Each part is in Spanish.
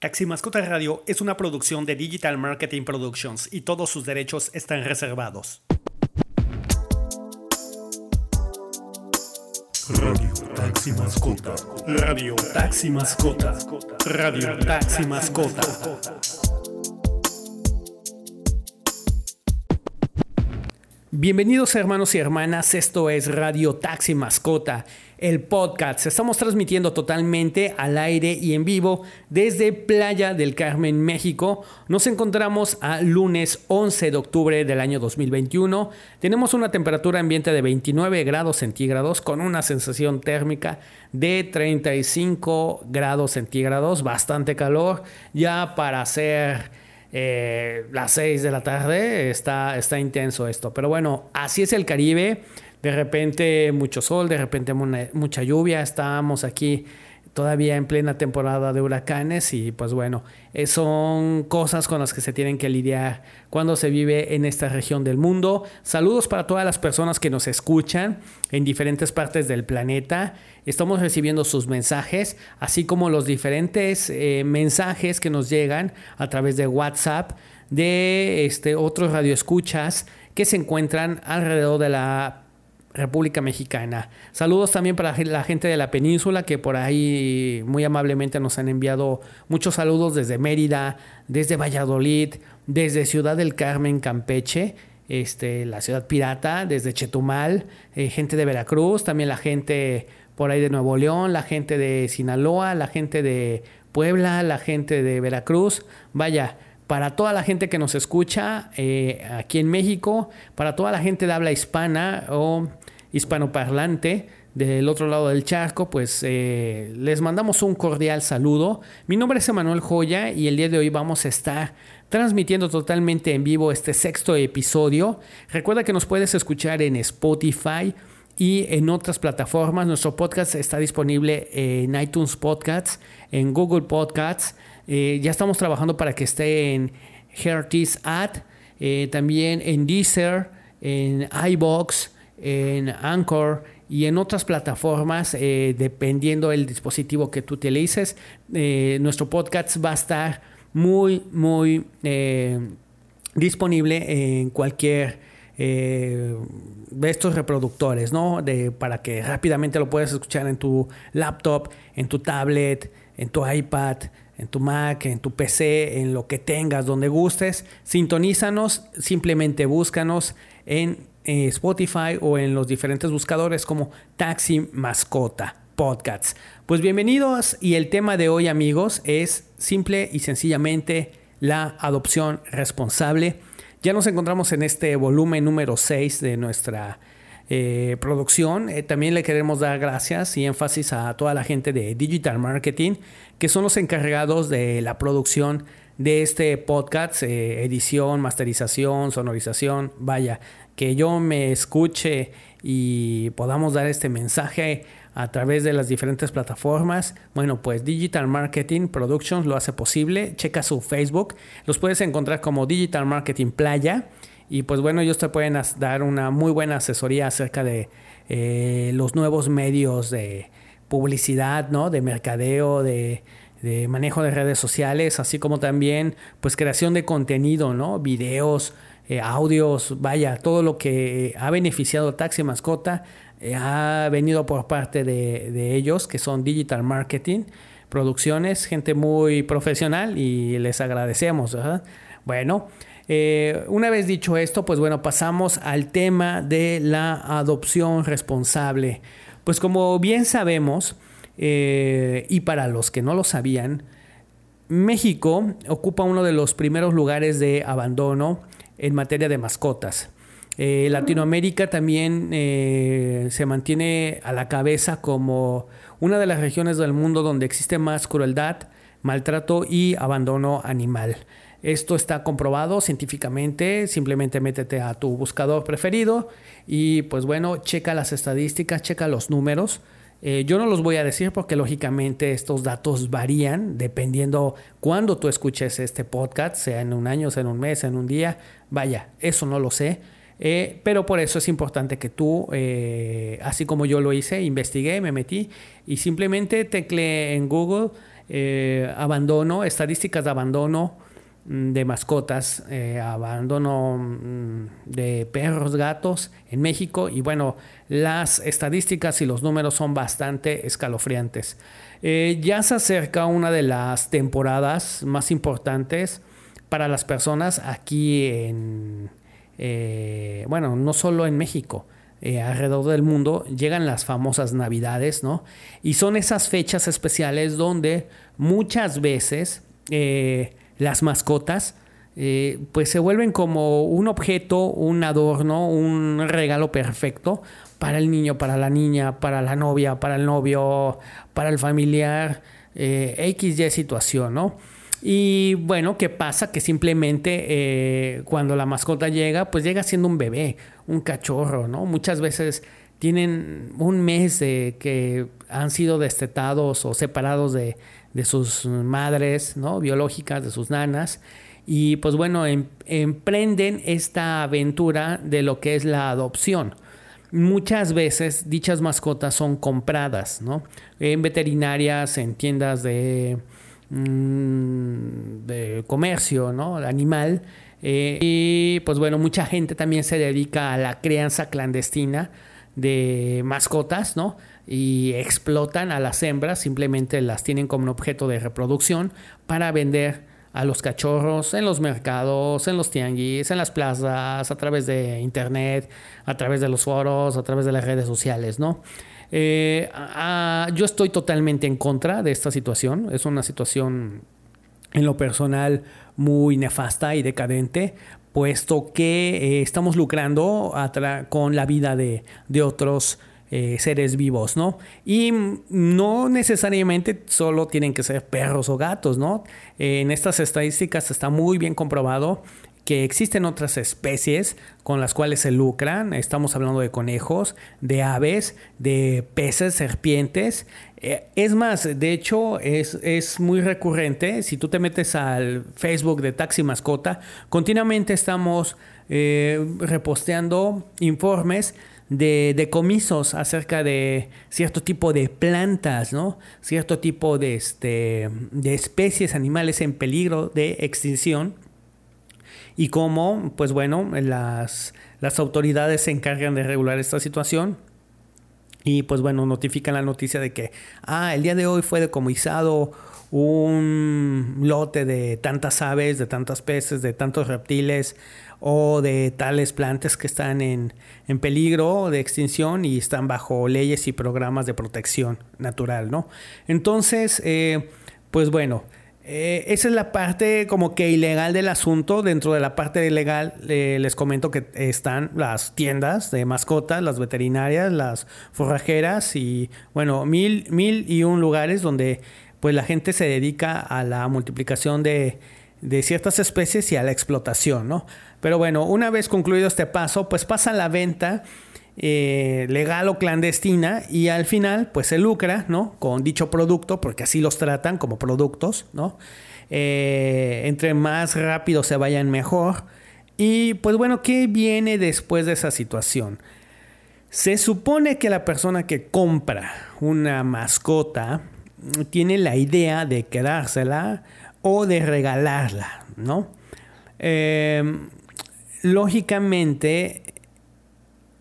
Taxi Mascota Radio es una producción de Digital Marketing Productions y todos sus derechos están reservados. Radio Taxi Mascota. Radio Taxi Mascota. Radio Taxi Mascota. Bienvenidos hermanos y hermanas, esto es Radio Taxi Mascota, el podcast. Estamos transmitiendo totalmente al aire y en vivo desde Playa del Carmen, México. Nos encontramos a lunes 11 de octubre del año 2021. Tenemos una temperatura ambiente de 29 grados centígrados con una sensación térmica de 35 grados centígrados, bastante calor ya para hacer eh, las 6 de la tarde, está, está intenso esto. Pero bueno, así es el Caribe. De repente mucho sol, de repente mucha lluvia. Estábamos aquí todavía en plena temporada de huracanes y pues bueno, eh, son cosas con las que se tienen que lidiar cuando se vive en esta región del mundo. Saludos para todas las personas que nos escuchan en diferentes partes del planeta. Estamos recibiendo sus mensajes, así como los diferentes eh, mensajes que nos llegan a través de WhatsApp de este, otros radioescuchas que se encuentran alrededor de la República Mexicana. Saludos también para la gente de la península que por ahí muy amablemente nos han enviado muchos saludos desde Mérida, desde Valladolid, desde Ciudad del Carmen, Campeche, este, la ciudad pirata, desde Chetumal, eh, gente de Veracruz, también la gente por ahí de Nuevo León, la gente de Sinaloa, la gente de Puebla, la gente de Veracruz. Vaya, para toda la gente que nos escucha eh, aquí en México, para toda la gente de habla hispana o hispanoparlante del otro lado del charco, pues eh, les mandamos un cordial saludo. Mi nombre es Emanuel Joya y el día de hoy vamos a estar transmitiendo totalmente en vivo este sexto episodio. Recuerda que nos puedes escuchar en Spotify y en otras plataformas. Nuestro podcast está disponible en iTunes Podcasts, en Google Podcasts eh, ya estamos trabajando para que esté en Hearties Ad, eh, también en Deezer, en iBox, en Anchor y en otras plataformas, eh, dependiendo del dispositivo que tú utilices. nuestro podcast va a estar muy, muy disponible en cualquier de estos reproductores, ¿no? De, para que rápidamente lo puedas escuchar en tu laptop, en tu tablet, en tu iPad, en tu Mac, en tu PC, en lo que tengas, donde gustes. Sintonízanos, simplemente búscanos en eh, Spotify o en los diferentes buscadores como Taxi Mascota Podcasts. Pues bienvenidos y el tema de hoy amigos es simple y sencillamente la adopción responsable. Ya nos encontramos en este volumen número 6 de nuestra eh, producción. Eh, también le queremos dar gracias y énfasis a toda la gente de Digital Marketing, que son los encargados de la producción de este podcast, edición, masterización, sonorización. Vaya, que yo me escuche y podamos dar este mensaje a través de las diferentes plataformas. Bueno, pues Digital Marketing Productions lo hace posible. Checa su Facebook. Los puedes encontrar como Digital Marketing Playa. Y pues bueno, ellos te pueden dar una muy buena asesoría acerca de eh, los nuevos medios de publicidad, ¿no? De mercadeo, de, manejo de redes sociales, así como también pues creación de contenido, ¿no? Videos, eh, audios, vaya, todo lo que ha beneficiado Taxi Mascota eh, ha venido por parte de, de, ellos, que son Digital Marketing Producciones, gente muy profesional y les agradecemos. Bueno, eh, una vez dicho esto, pues bueno, pasamos al tema de la adopción responsable. Pues como bien sabemos, eh, y para los que no lo sabían, México ocupa uno de los primeros lugares de abandono en materia de mascotas. Eh, Latinoamérica también se mantiene a la cabeza como una de las regiones del mundo donde existe más crueldad, maltrato y abandono animal. Esto está comprobado científicamente, simplemente métete a tu buscador preferido y pues bueno, checa las estadísticas, checa los números. Eh, yo no los voy a decir porque lógicamente estos datos varían dependiendo cuándo tú escuches este podcast, sea en un año, sea en un mes, en un día. Vaya, eso no lo sé. Eh, pero por eso es importante que tú, eh, así como yo lo hice, investigué, me metí y simplemente tecleé en Google abandono, estadísticas de abandono de mascotas, eh, abandono mm, de perros, gatos en México y bueno, las estadísticas y los números son bastante escalofriantes. Eh, ya se acerca una de las temporadas más importantes para las personas aquí en, bueno, no solo en México, eh, alrededor del mundo llegan las famosas navidades, ¿no? Y son esas fechas especiales donde muchas veces eh, las mascotas eh, pues se vuelven como un objeto, un adorno, un regalo perfecto para el niño, para la niña, para la novia, para el novio, para el familiar, XY situación, ¿no? Y bueno, ¿qué pasa? Que simplemente eh, cuando la mascota llega, pues llega siendo un bebé, un cachorro, ¿no? Muchas veces tienen un mes de que han sido destetados o separados de, sus madres, ¿no? Biológicas, de sus nanas. Y pues bueno, em, emprenden esta aventura de lo que es la adopción. Muchas veces dichas mascotas son compradas, ¿no? En veterinarias, en tiendas de Mm, de comercio, ¿no? Animal. Eh, y pues bueno, mucha gente también se dedica a la crianza clandestina de mascotas, ¿no? Y explotan a las hembras, simplemente las tienen como un objeto de reproducción para vender a los cachorros en los mercados, en los tianguis, en las plazas, a través de internet, a través de los foros, a través de las redes sociales, ¿no? Eh, yo estoy totalmente en contra de esta situación. Es una situación en lo personal muy nefasta y decadente, puesto que eh, estamos lucrando con la vida de, otros eh, seres vivos, ¿no? Y no necesariamente solo tienen que ser perros o gatos, ¿no? en estas estadísticas está muy bien comprobado que existen otras especies con las cuales se lucran. Estamos hablando de conejos, de aves, de peces, serpientes. Eh, es más, de hecho, es, muy recurrente. Si tú te metes al Facebook de Taxi Mascota, continuamente estamos eh, reposteando informes de decomisos acerca de cierto tipo de plantas, ¿no? Cierto tipo de, este, de especies animales en peligro de extinción y cómo, pues bueno, las, las autoridades se encargan de regular esta situación. Y pues bueno, notifican la noticia de que, ah, el día de hoy fue decomisado un lote de tantas aves, de tantos peces, de tantos reptiles o de tales plantas que están en, en, peligro de extinción y están bajo leyes y programas de protección natural, ¿no? Entonces, eh, pues bueno, eh, esa es la parte como que ilegal del asunto. Dentro de la parte ilegal eh, les comento que están las tiendas de mascotas, las veterinarias, las forrajeras y bueno, mil, mil y un lugares donde pues la gente se dedica a la multiplicación de, de ciertas especies y a la explotación, ¿no? Pero bueno, una vez concluido este paso, pues pasa la venta eh, legal o clandestina y al final pues se lucra, ¿no? Con dicho producto, porque así los tratan como productos, ¿no? Eh, entre más rápido se vayan mejor. Y pues bueno, ¿qué viene después de esa situación? Se supone que la persona que compra una mascota tiene la idea de quedársela o de regalarla, ¿no? Eh, lógicamente,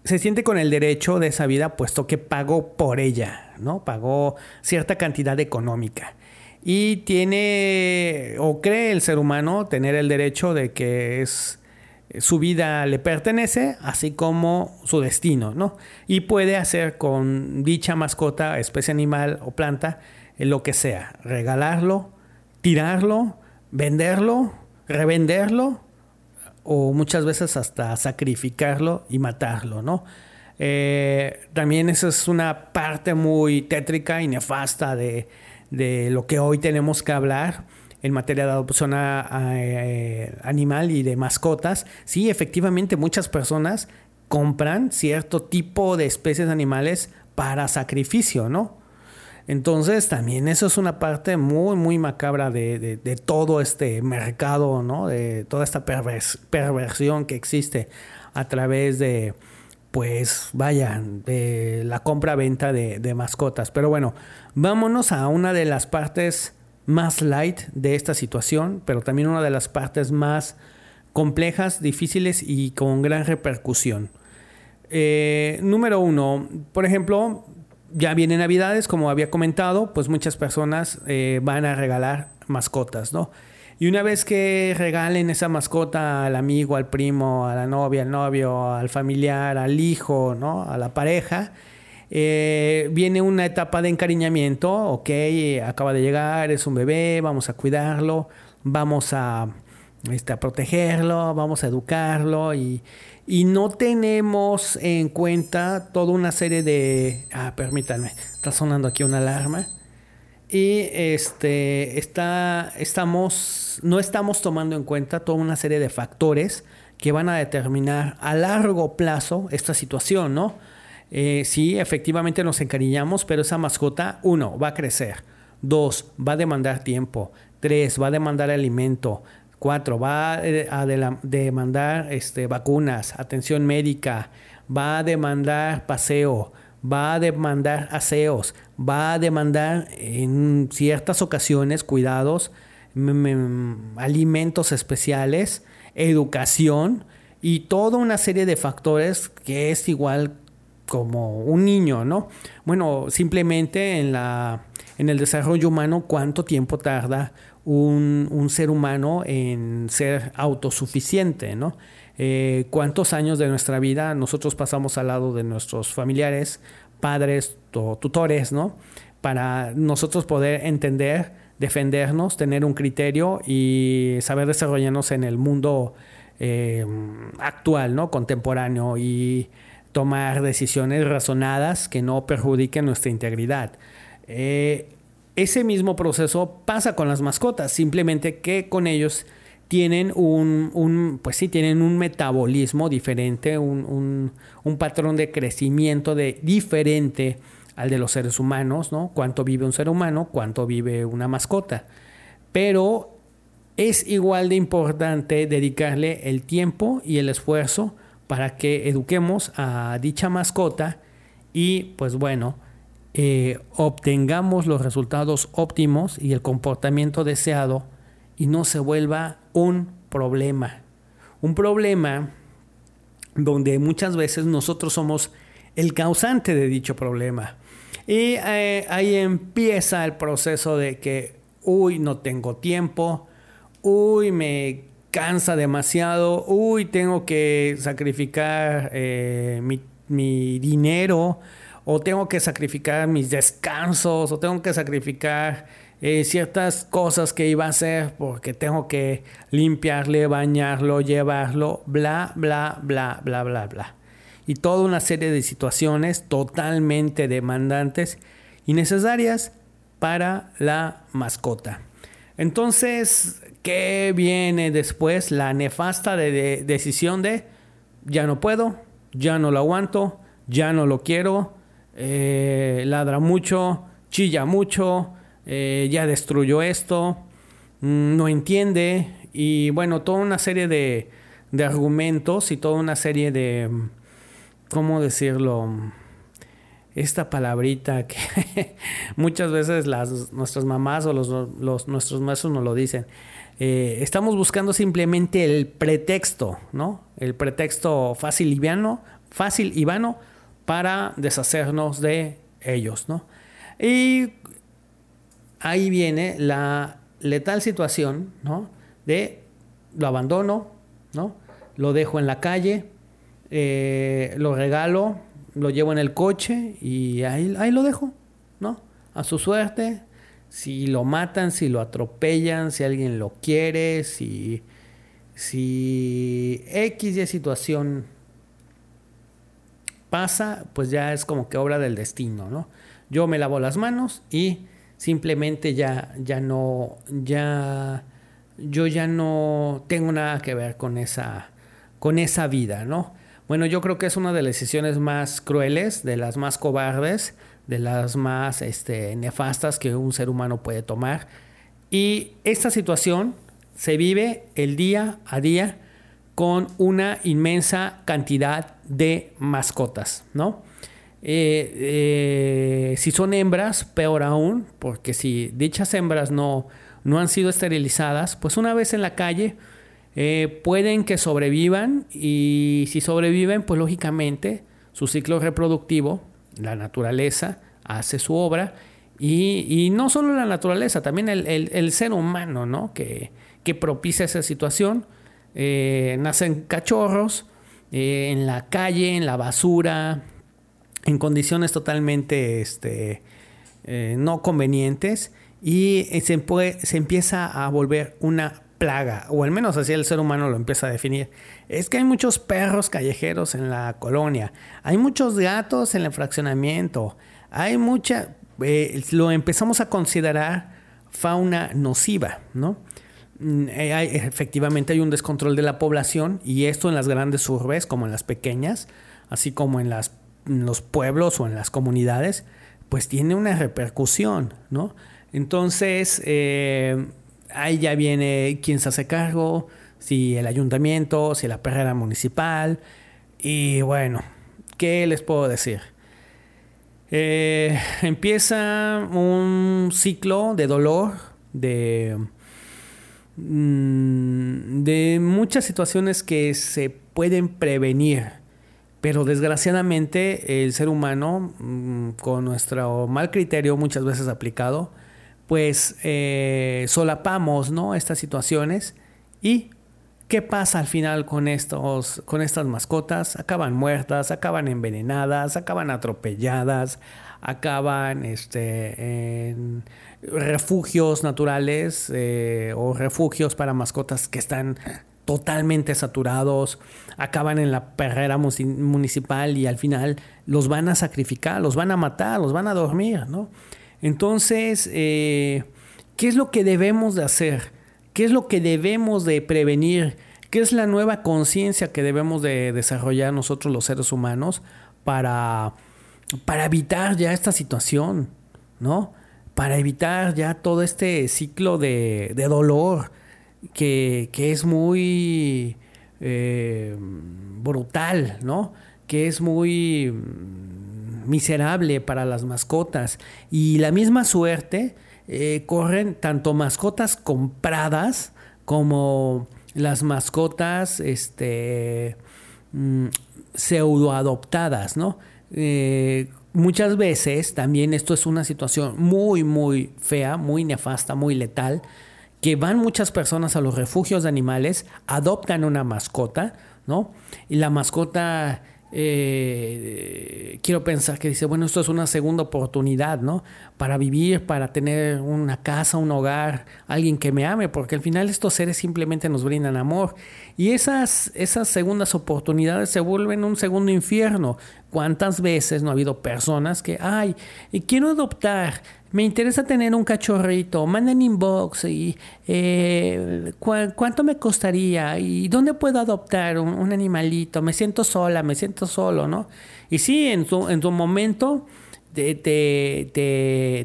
se siente con el derecho de esa vida puesto que pagó por ella, ¿no? Pagó cierta cantidad económica. Y tiene, o cree el ser humano, tener el derecho de que es su vida le pertenece, así como su destino, ¿no? Y puede hacer con dicha mascota, especie animal o planta, lo que sea, regalarlo, tirarlo, venderlo, revenderlo o muchas veces hasta sacrificarlo y matarlo, ¿no? Eh, también esa es una parte muy tétrica y nefasta de, lo que hoy tenemos que hablar en materia de adopción eh, animal y de mascotas. Sí, efectivamente muchas personas compran cierto tipo de especies animales para sacrificio, ¿no? Entonces también eso es una parte muy, muy macabra de, todo este mercado, ¿no? De toda esta perversión que existe a través de, pues vaya, de la compra-venta de, mascotas. Pero bueno, vámonos a una de las partes más light de esta situación, pero también una de las partes más complejas, difíciles y con gran repercusión. Eh, número uno, por ejemplo, ya vienen Navidades, como había comentado, pues muchas personas eh, van a regalar mascotas, ¿no? Y una vez que regalen esa mascota al amigo, al primo, a la novia, al novio, al familiar, al hijo, ¿no? A la pareja, eh, viene una etapa de encariñamiento, ok, acaba de llegar, es un bebé, vamos a cuidarlo, vamos a, este, a protegerlo, vamos a educarlo y, y no tenemos en cuenta toda una serie de... Ah, permítanme, está sonando aquí una alarma. Y este, está, estamos, no estamos tomando en cuenta toda una serie de factores que van a determinar a largo plazo esta situación, ¿no? Eh, sí, efectivamente nos encariñamos, pero esa mascota, uno, va a crecer. Dos, va a demandar tiempo. Tres, va a demandar alimento. Cuatro, va eh, a demandar este, vacunas, atención médica, va a demandar paseo, va a demandar aseos, va a demandar en ciertas ocasiones cuidados, alimentos especiales, educación y toda una serie de factores que es igual como un niño, ¿no? Bueno, simplemente en la en el desarrollo humano, cuánto tiempo tarda un, ser humano en ser autosuficiente, ¿no? Eh, cuántos años de nuestra vida nosotros pasamos al lado de nuestros familiares, padres o tutores, ¿no? Para nosotros poder entender, defendernos, tener un criterio y saber desarrollarnos en el mundo eh, actual, ¿no? Contemporáneo y tomar decisiones razonadas que no perjudiquen nuestra integridad. Eh, ese mismo proceso pasa con las mascotas, simplemente que con ellos tienen un, pues sí, tienen un metabolismo diferente, un, patrón de crecimiento de, diferente al de los seres humanos, ¿no? Cuánto vive un ser humano, cuánto vive una mascota. Pero es igual de importante dedicarle el tiempo y el esfuerzo para que eduquemos a dicha mascota y pues bueno, eh, obtengamos los resultados óptimos y el comportamiento deseado y no se vuelva un problema. Un problema donde muchas veces nosotros somos el causante de dicho problema. Y eh, ahí empieza el proceso de que, uy, no tengo tiempo, uy, me cansa demasiado, uy, tengo que sacrificar eh, mi, mi dinero, o tengo que sacrificar mis descansos, o tengo que sacrificar eh, ciertas cosas que iba a hacer porque tengo que limpiarle, bañarlo, llevarlo, bla, bla, bla, bla, bla, bla. Y toda una serie de situaciones totalmente demandantes y necesarias para la mascota. Entonces, ¿qué viene después? La nefasta decisión de ya no puedo, ya no lo aguanto, ya no lo quiero, eh, ladra mucho, chilla mucho, eh, ya destruyó esto, mm, no entiende y bueno, toda una serie de, argumentos y toda una serie de, ¿cómo decirlo? Esta palabrita que muchas veces las, nuestras mamás o los, nuestros maestros nos lo dicen. Eh, estamos buscando simplemente el pretexto, ¿no? El pretexto fácil y fácil y vano para deshacernos de ellos, ¿no? Y ahí viene la letal situación, ¿no? De lo abandono, ¿no? Lo dejo en la calle, eh, lo regalo, lo llevo en el coche y ahí, ahí lo dejo, ¿no? A su suerte, si lo matan, si lo atropellan, si alguien lo quiere, si, si X y situación pasa, pues ya es como que obra del destino, ¿no? Yo me lavo las manos y simplemente ya, ya no, ya, yo ya no tengo nada que ver con esa, con esa vida, ¿no? Bueno, yo creo que es una de las decisiones más crueles, de las más cobardes, de las más este, nefastas que un ser humano puede tomar. Y esta situación se vive el día a día con una inmensa cantidad de mascotas, ¿no? Eh, eh, si son hembras, peor aún, porque si dichas hembras no, no han sido esterilizadas, pues una vez en la calle eh, pueden que sobrevivan y si sobreviven, pues lógicamente su ciclo reproductivo, la naturaleza, hace su obra y, no solo la naturaleza, también el, ser humano, ¿no? Que, que propicia esa situación. Nacen cachorros en la calle, en la basura, en condiciones totalmente este, eh, no convenientes y se, empieza a volver una plaga, o al menos así el ser humano lo empieza a definir. Es que hay muchos perros callejeros en la colonia, hay muchos gatos en el fraccionamiento, hay mucha, eh, lo empezamos a considerar fauna nociva, ¿no? Mm, eh, efectivamente hay un descontrol de la población y esto en las grandes urbes como en las pequeñas, así como en las los pueblos o en las comunidades, pues tiene una repercusión, ¿no? Entonces, eh, ahí ya viene quién se hace cargo, si el ayuntamiento, si la perrera municipal, y bueno, ¿qué les puedo decir? Eh, empieza un ciclo de dolor, de, mm, de muchas situaciones que se pueden prevenir pero desgraciadamente el ser humano, mm, con nuestro mal criterio muchas veces aplicado, pues eh, solapamos ¿no? estas situaciones y ¿qué pasa al final con, estos, con estas mascotas? Acaban muertas, acaban envenenadas, acaban atropelladas, acaban este, en refugios naturales eh, o refugios para mascotas que están totalmente saturados, acaban en la perrera municipal y al final los van a sacrificar, los van a matar, los van a dormir, ¿no? Entonces, eh, ¿qué es lo que debemos de hacer? ¿Qué es lo que debemos de prevenir? ¿Qué es la nueva conciencia que debemos de desarrollar nosotros los seres humanos para, para evitar ya esta situación, ¿no? Para evitar ya todo este ciclo de, de dolor, que, es muy eh, brutal, ¿no? Que es muy mm, miserable para las mascotas. Y la misma suerte eh, corren tanto mascotas compradas como las mascotas este, mm, pseudo adoptadas, ¿no? Eh, muchas veces también esto es una situación muy, muy fea, muy nefasta, muy letal, que van muchas personas a los refugios de animales, adoptan una mascota, ¿no? Y la mascota, eh, quiero pensar que dice, bueno, esto es una segunda oportunidad, ¿no? Para vivir, para tener una casa, un hogar, alguien que me ame, porque al final estos seres simplemente nos brindan amor. Y esas, esas segundas oportunidades se vuelven un segundo infierno. ¿Cuántas veces no ha habido personas que, ay, quiero adoptar, me interesa tener un cachorrito, manden inbox y eh, cuánto me costaría y dónde puedo adoptar un, animalito, me siento sola, me siento solo, ¿no? Y sí, en tu, en tu momento te,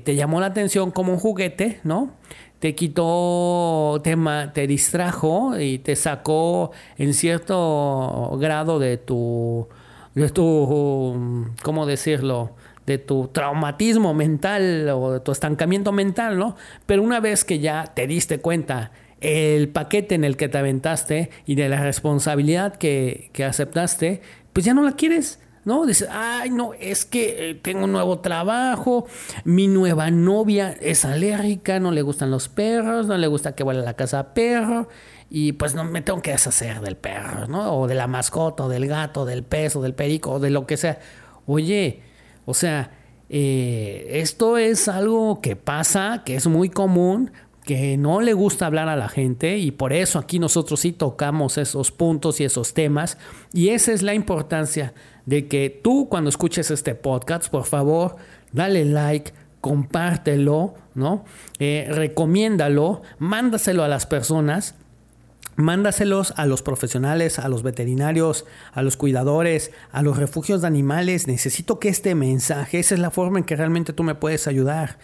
te, llamó la atención como un juguete, ¿no? Te quitó, te, te distrajo y te sacó en cierto grado de tu, de tu, ¿cómo decirlo? De tu traumatismo mental o de tu estancamiento mental, ¿no? Pero una vez que ya te diste cuenta el paquete en el que te aventaste y de la responsabilidad que, aceptaste, pues ya no la quieres. ¿no? Dices, ay, no, es que eh, tengo un nuevo trabajo, mi nueva novia es alérgica, no le gustan los perros, no le gusta que vaya a la casa perro, y pues no me tengo que deshacer del perro, ¿no? O de la mascota, o del gato, del pez, o del perico, o de lo que sea. Oye, o sea, eh, esto es algo que pasa, que es muy común, que no le gusta hablar a la gente y por eso aquí nosotros sí tocamos esos puntos y esos temas y esa es la importancia de que tú cuando escuches este podcast, por favor, dale like, compártelo, ¿no? Eh, recomiéndalo, mándaselo a las personas Mándaselos a los profesionales, a los veterinarios, a los cuidadores, a los refugios de animales. Necesito que este mensaje, esa es la forma en que realmente tú me puedes ayudar.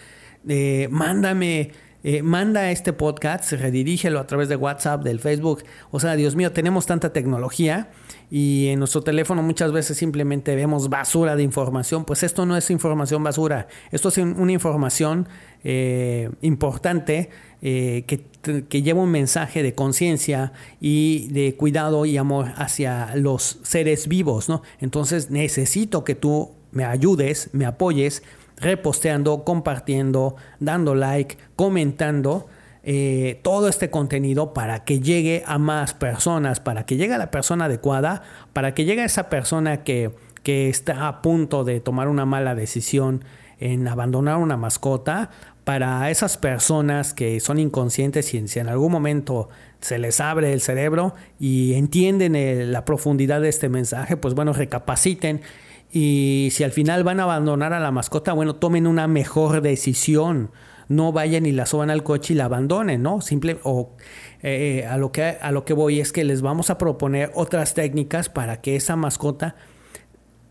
Eh, mándame eh, manda este podcast, redirígelo a través de WhatsApp, del Facebook. O sea, Dios mío, tenemos tanta tecnología y en nuestro teléfono muchas veces simplemente vemos basura de información. Pues esto no es información basura, esto es una información eh, importante eh, que, que, lleva un mensaje de conciencia y de cuidado y amor hacia los seres vivos, ¿no? Entonces necesito que tú me ayudes, me apoyes reposteando, compartiendo, dando like, comentando eh, todo este contenido para que llegue a más personas, para que llegue a la persona adecuada, para que llegue a esa persona que, que está a punto de tomar una mala decisión en abandonar una mascota, para esas personas que son inconscientes y si en algún momento se les abre el cerebro y entienden la profundidad de este mensaje, pues bueno, recapaciten y si al final van a abandonar a la mascota, bueno, tomen una mejor decisión. No vayan y la suban al coche y la abandonen, ¿no? Simple, o eh, a, lo que, a lo que voy es que les vamos a proponer otras técnicas para que esa mascota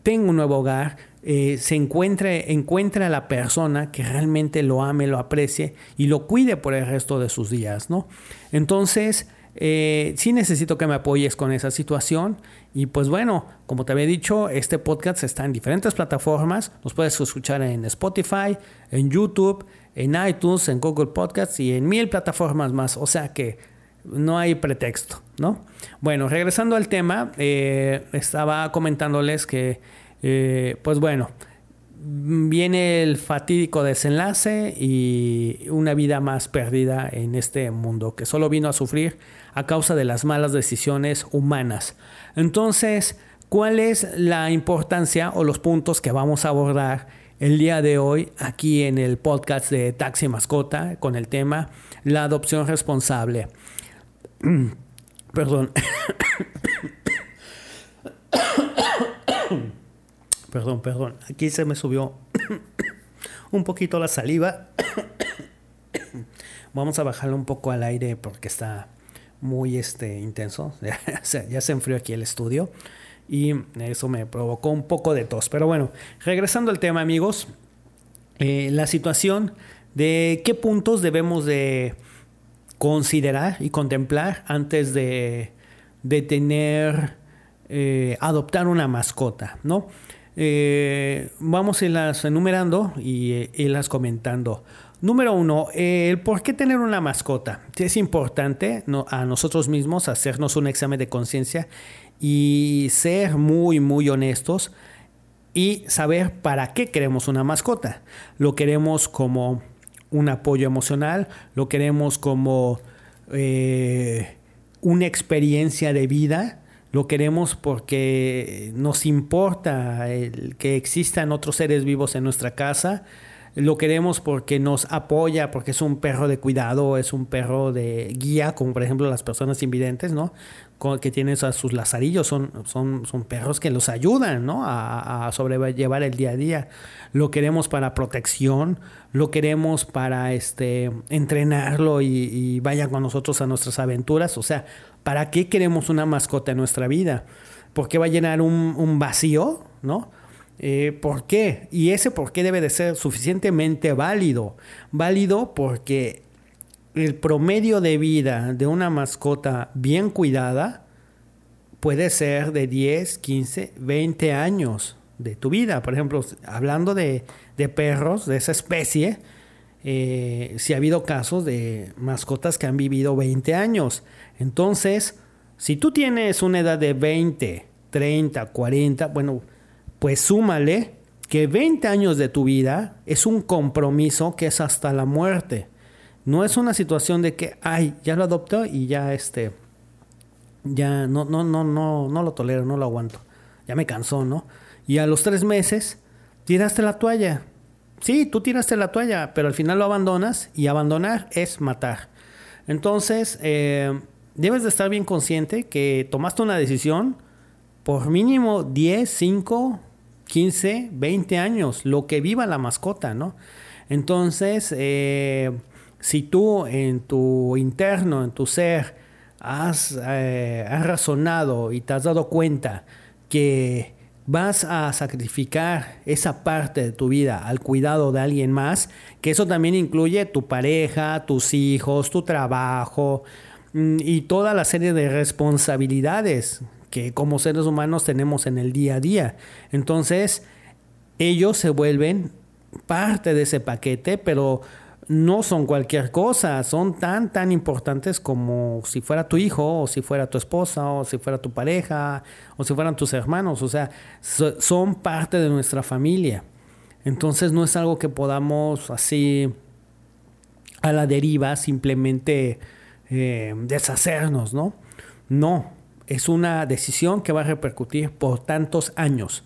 tenga un nuevo hogar, eh, se encuentre, encuentre a la persona que realmente lo ame, lo aprecie y lo cuide por el resto de sus días, ¿no? Entonces, eh, sí necesito que me apoyes con esa situación. Y pues bueno, como te había dicho, este podcast está en diferentes plataformas. Nos puedes escuchar en Spotify, en YouTube, en iTunes, en Google Podcasts y en mil plataformas más. O sea que no hay pretexto, ¿no? Bueno, regresando al tema, eh, estaba comentándoles que, eh, pues bueno, viene el fatídico desenlace y una vida más perdida en este mundo que solo vino a sufrir a causa de las malas decisiones humanas. Entonces, ¿cuál es la importancia o los puntos que vamos a abordar el día de hoy aquí en el podcast de Taxi Mascota con el tema la adopción responsable? Perdón. perdón, perdón. Aquí se me subió un poquito la saliva. Vamos a bajarle un poco al aire porque está muy este, intenso. ya se enfrió aquí el estudio y eso me provocó un poco de tos. Pero bueno, regresando al tema amigos, eh, la situación de qué puntos debemos de considerar y contemplar antes de, tener, eh, adoptar una mascota, ¿no? Eh, vamos a irlas enumerando y irlas comentando. Número uno, el por qué tener una mascota. Es importante a nosotros mismos hacernos un examen de conciencia y ser muy, muy honestos y saber para qué queremos una mascota. Lo queremos como un apoyo emocional, lo queremos como eh, una experiencia de vida, lo queremos porque nos importa el que existan otros seres vivos en nuestra casa, lo queremos porque nos apoya, porque es un perro de cuidado, es un perro de guía, como por ejemplo las personas invidentes, ¿no? Que tienen a sus lazarillos, son, son, son perros que los ayudan, ¿no? A, sobrellevar el día a día. Lo queremos para protección, lo queremos para este, entrenarlo y, y vaya con nosotros a nuestras aventuras. O sea, ¿para qué queremos una mascota en nuestra vida? ¿Por qué va a llenar un, un vacío, ¿no? Eh, ¿Por qué? Y ese por qué debe de ser suficientemente válido. Válido porque el promedio de vida de una mascota bien cuidada puede ser de 10, 15, 20 años de tu vida. Por ejemplo, hablando de, perros de esa especie, eh, si ha habido casos de mascotas que han vivido 20 años. Entonces, si tú tienes una edad de 20, 30, 40, bueno, pues súmale que 20 años de tu vida es un compromiso que es hasta la muerte. No es una situación de que, ay, ya lo adoptó y ya este, ya no, no, no, no, no lo tolero, no lo aguanto. Ya me cansó, ¿no? Y a los tres meses tiraste la toalla. Sí, tú tiraste la toalla, pero al final lo abandonas y abandonar es matar. Entonces, eh, debes de estar bien consciente que tomaste una decisión por mínimo 10, 5, 15, 20 años, lo que viva la mascota, ¿no? Entonces, eh, si tú en tu interno, en tu ser, has, eh, has razonado y te has dado cuenta que vas a sacrificar esa parte de tu vida al cuidado de alguien más, que eso también incluye tu pareja, tus hijos, tu trabajo mm, y toda la serie de responsabilidades que como seres humanos tenemos en el día a día. Entonces, ellos se vuelven parte de ese paquete, pero no son cualquier cosa, son tan, tan importantes como si fuera tu hijo, o si fuera tu esposa, o si fuera tu pareja, o si fueran tus hermanos, o sea, son parte de nuestra familia. Entonces no es algo que podamos así a la deriva simplemente eh, deshacernos, ¿no? No, es una decisión que va a repercutir por tantos años.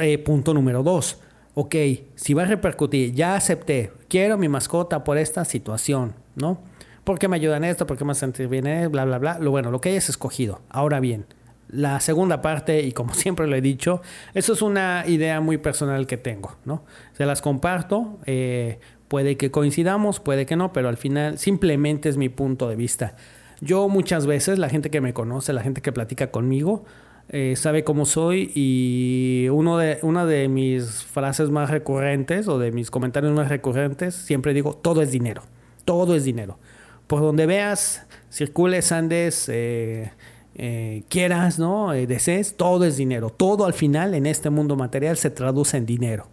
Eh, punto número dos ok, si va a repercutir, ya acepté, quiero mi mascota por esta situación, ¿no? Porque me ayudan esto, porque me sentir bien, bla, bla, bla. Lo bueno, lo que hayas escogido. Ahora bien, la segunda parte, y como siempre lo he dicho, eso es una idea muy personal que tengo, ¿no? Se las comparto, eh, puede que coincidamos, puede que no, pero al final simplemente es mi punto de vista. Yo muchas veces, la gente que me conoce, la gente que platica conmigo, eh, sabe cómo soy y uno de, una de mis frases más recurrentes o de mis comentarios más recurrentes, siempre digo, todo es dinero, todo es dinero. Por donde veas, circules, andes, eh, eh, quieras, ¿no? desees, todo es dinero. Todo al final en este mundo material se traduce en dinero.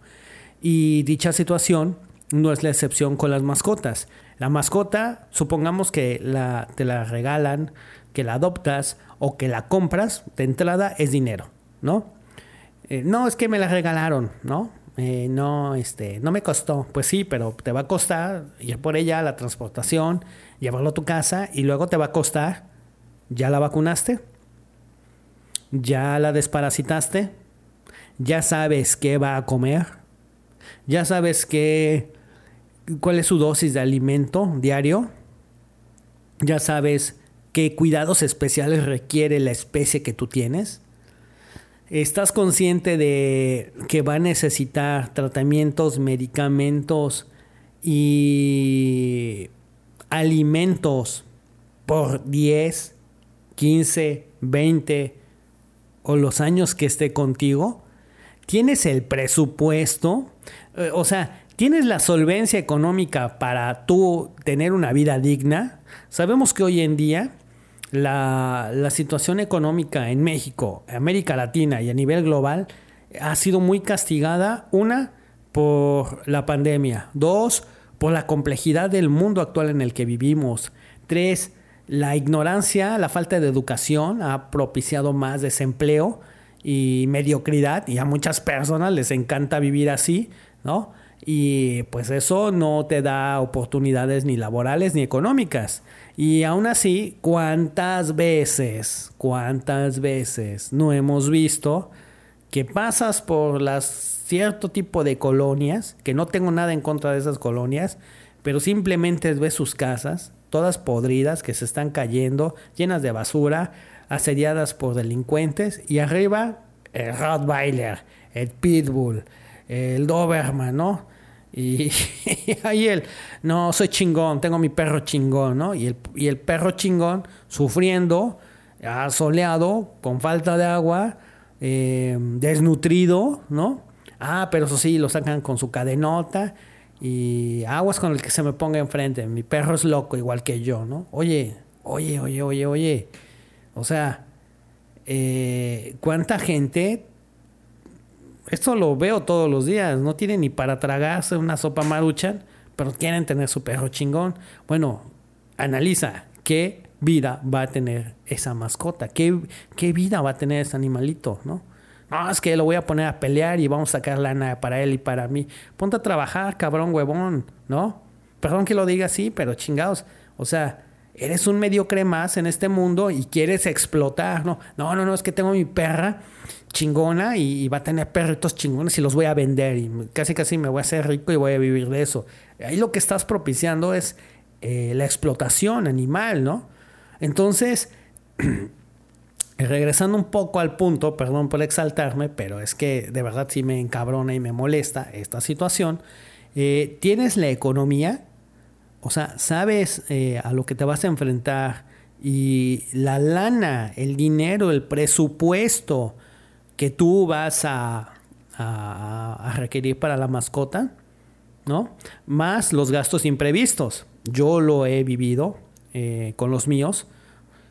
Y dicha situación no es la excepción con las mascotas. La mascota, supongamos que la, te la regalan, que la adoptas o que la compras de entrada es dinero, ¿no? Eh, no, es que me la regalaron, ¿no? Eh, no, este, no me costó. Pues sí, pero te va a costar ir por ella, la transportación, llevarlo a tu casa y luego te va a costar, ¿ya la vacunaste? ¿Ya la desparasitaste? ¿Ya sabes qué va a comer? ¿Ya sabes qué, cuál es su dosis de alimento diario? ¿Ya sabes qué cuidados especiales requiere la especie que tú tienes? ¿Estás consciente de que va a necesitar tratamientos, medicamentos y alimentos por 10, 15, 20 o los años que esté contigo? ¿Tienes el presupuesto? Eh, o sea, ¿tienes la solvencia económica para tú tener una vida digna? Sabemos que hoy en día la, situación económica en México, América Latina y a nivel global ha sido muy castigada, una, por la pandemia, dos, por la complejidad del mundo actual en el que vivimos, tres, la ignorancia, la falta de educación ha propiciado más desempleo y mediocridad y a muchas personas les encanta vivir así, ¿no? Y pues eso no te da oportunidades ni laborales ni económicas. Y aún así, ¿cuántas veces, cuántas veces no hemos visto que pasas por las cierto tipo de colonias, que no tengo nada en contra de esas colonias, pero simplemente ves sus casas, todas podridas, que se están cayendo, llenas de basura, asediadas por delincuentes, y arriba el Rottweiler, el Pitbull, el Doberman, ¿no? Y, ahí él, no, soy chingón, tengo mi perro chingón, ¿no? Y el, y el perro chingón sufriendo, soleado, con falta de agua, eh, desnutrido, ¿no? Ah, pero eso sí, lo sacan con su cadenota y aguas con el que se me ponga enfrente. Mi perro es loco igual que yo, ¿no? Oye, oye, oye, oye, oye. O sea, eh, ¿cuánta gente esto lo veo todos los días. No tienen ni para tragarse una sopa maruchan, pero quieren tener su perro chingón. Bueno, analiza qué vida va a tener esa mascota, qué, qué vida va a tener ese animalito, ¿no? No, es que lo voy a poner a pelear y vamos a sacar lana para él y para mí. Ponte a trabajar, cabrón huevón, ¿no? Perdón que lo diga así, pero chingados. O sea, eres un mediocre más en este mundo y quieres explotar, ¿no? No, no, no, es que tengo mi perra chingona y, va a tener perritos chingones y los voy a vender y casi casi me voy a hacer rico y voy a vivir de eso. Ahí lo que estás propiciando es eh, la explotación animal, ¿no? Entonces, regresando un poco al punto, perdón por exaltarme, pero es que de verdad sí me encabrona y me molesta esta situación. Eh, tienes la economía, o sea, sabes eh, a lo que te vas a enfrentar y la lana, el dinero, el presupuesto que tú vas a, requerir para la mascota, ¿no? Más los gastos imprevistos. Yo lo he vivido eh, con los míos.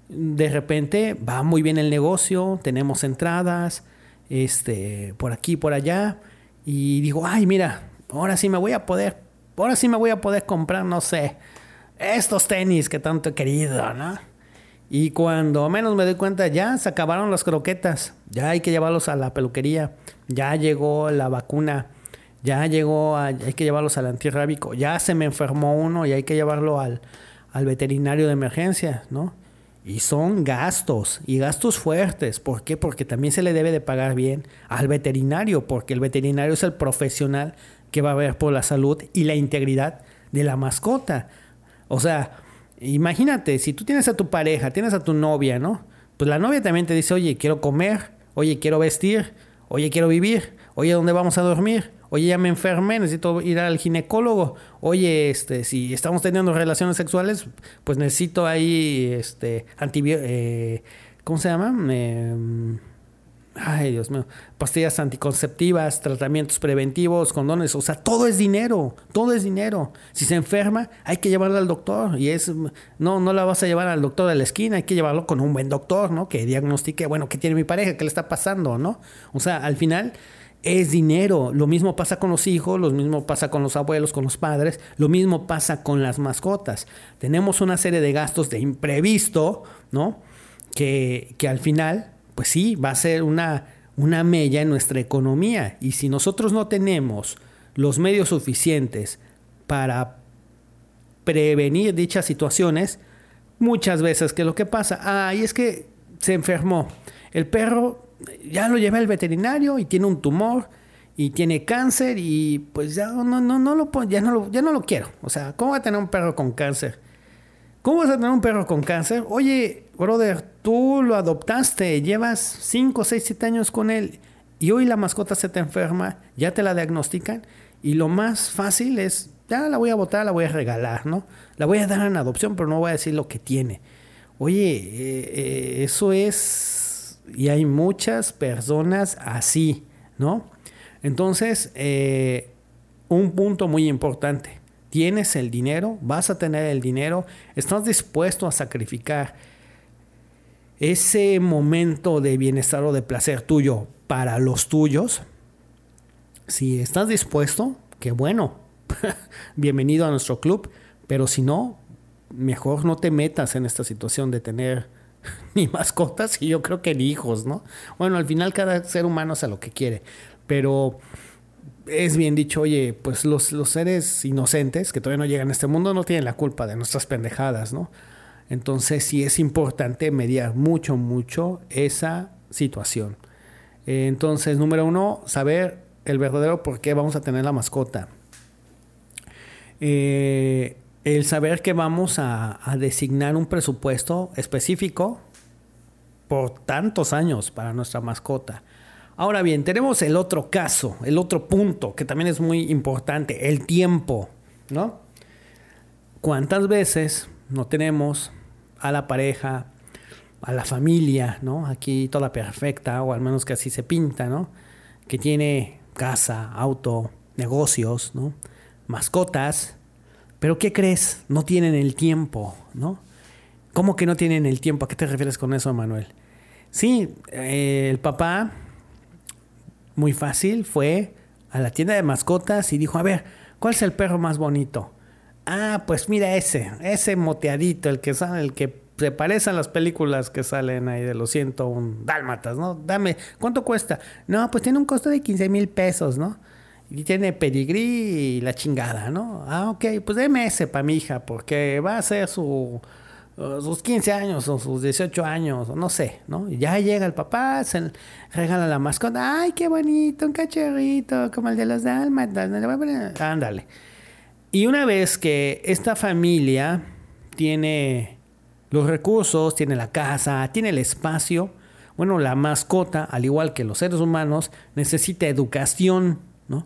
De repente va muy bien el negocio, tenemos entradas, este, por aquí, por allá, y digo, ay, mira, ahora sí me voy a poder, ahora sí me voy a poder comprar, no sé, estos tenis que tanto he querido, ¿no? Y cuando menos me doy cuenta, ya se acabaron las croquetas, ya hay que llevarlos a la peluquería, ya llegó la vacuna, ya llegó, hay que llevarlos al antirrábico, ya se me enfermó uno y hay que llevarlo al, al veterinario de emergencia, ¿no? Y son gastos, y gastos fuertes. ¿Por qué? Porque también se le debe de pagar bien al veterinario, porque el veterinario es el profesional que va a ver por la salud y la integridad de la mascota. O sea, imagínate, si tú tienes a tu pareja, tienes a tu novia, ¿no? Pues la novia también te dice, oye, quiero comer, oye, quiero vestir, oye, quiero vivir, oye, ¿dónde vamos a dormir? Oye, ya me enfermé, necesito ir al ginecólogo. Oye, este, si estamos teniendo relaciones sexuales, pues necesito ahí, este, antibióticos, eh, ¿cómo se llama? Eh, ay, Dios mío, pastillas anticonceptivas, tratamientos preventivos, condones, o sea, todo es dinero, todo es dinero. Si se enferma, hay que llevarla al doctor y es, no, no la vas a llevar al doctor de la esquina, hay que llevarlo con un buen doctor, ¿no? Que diagnostique, bueno, ¿qué tiene mi pareja? ¿Qué le está pasando, no? O sea, al final es dinero. Lo mismo pasa con los hijos, lo mismo pasa con los abuelos, con los padres, lo mismo pasa con las mascotas. Tenemos una serie de gastos de imprevisto, ¿no? Que, que al final, pues sí, va a ser una, una mella en nuestra economía. Y si nosotros no tenemos los medios suficientes para prevenir dichas situaciones, muchas veces, ¿qué es lo que pasa? Ah, y es que se enfermó. El perro ya lo llevé al veterinario y tiene un tumor y tiene cáncer y pues ya no, no, no lo, ya no lo, ya no lo quiero. O sea, ¿cómo va a tener un perro con cáncer? ¿Cómo vas a tener un perro con cáncer? Oye, brother, tú lo adoptaste, llevas 5, 6, 7 años con él y hoy la mascota se te enferma, ya te la diagnostican y lo más fácil es, ya la voy a botar, la voy a regalar, ¿no? La voy a dar en adopción, pero no voy a decir lo que tiene. Oye, eh, eh, eso es y hay muchas personas así, ¿no? Entonces, eh, un punto muy importante. Tienes el dinero, vas a tener el dinero, estás dispuesto a sacrificar ese momento de bienestar o de placer tuyo para los tuyos. Si estás dispuesto, qué bueno, bienvenido a nuestro club, pero si no, mejor no te metas en esta situación de tener ni mascotas y yo creo que ni hijos, ¿no? Bueno, al final cada ser humano hace lo que quiere, pero es bien dicho, oye, pues los, los seres inocentes que todavía no llegan a este mundo no tienen la culpa de nuestras pendejadas, ¿no? Entonces sí es importante mediar mucho, mucho esa situación. Entonces, número uno, saber el verdadero por qué vamos a tener la mascota. Eh, el saber que vamos a, designar un presupuesto específico por tantos años para nuestra mascota. Ahora bien, tenemos el otro caso, el otro punto que también es muy importante, el tiempo, ¿no? ¿Cuántas veces no tenemos a la pareja, a la familia, ¿no? Aquí toda perfecta, o al menos que así se pinta, ¿no? Que tiene casa, auto, negocios, ¿no? Mascotas, pero ¿qué crees? No tienen el tiempo, ¿no? ¿Cómo que no tienen el tiempo? ¿A qué te refieres con eso, Manuel? Sí, eh, el papá, muy fácil, fue a la tienda de mascotas y dijo, a ver, ¿cuál es el perro más bonito? Ah, pues mira ese, ese moteadito, el que sale, el que se parece a las películas que salen ahí de los 101 dálmatas, ¿no? Dame, ¿cuánto cuesta? No, pues tiene un costo de 15 mil pesos, ¿no? y tiene pedigrí y la chingada, ¿no? Ah, ok, pues déme ese para mi hija, porque va a ser su, sus 15 años o sus 18 años, o no sé, ¿no? Y ya llega el papá, se regala la mascota, ay, qué bonito, un cachorrito, como el de los dálmatas, ándale. Y una vez que esta familia tiene los recursos, tiene la casa, tiene el espacio, bueno, la mascota, al igual que los seres humanos, necesita educación, ¿no?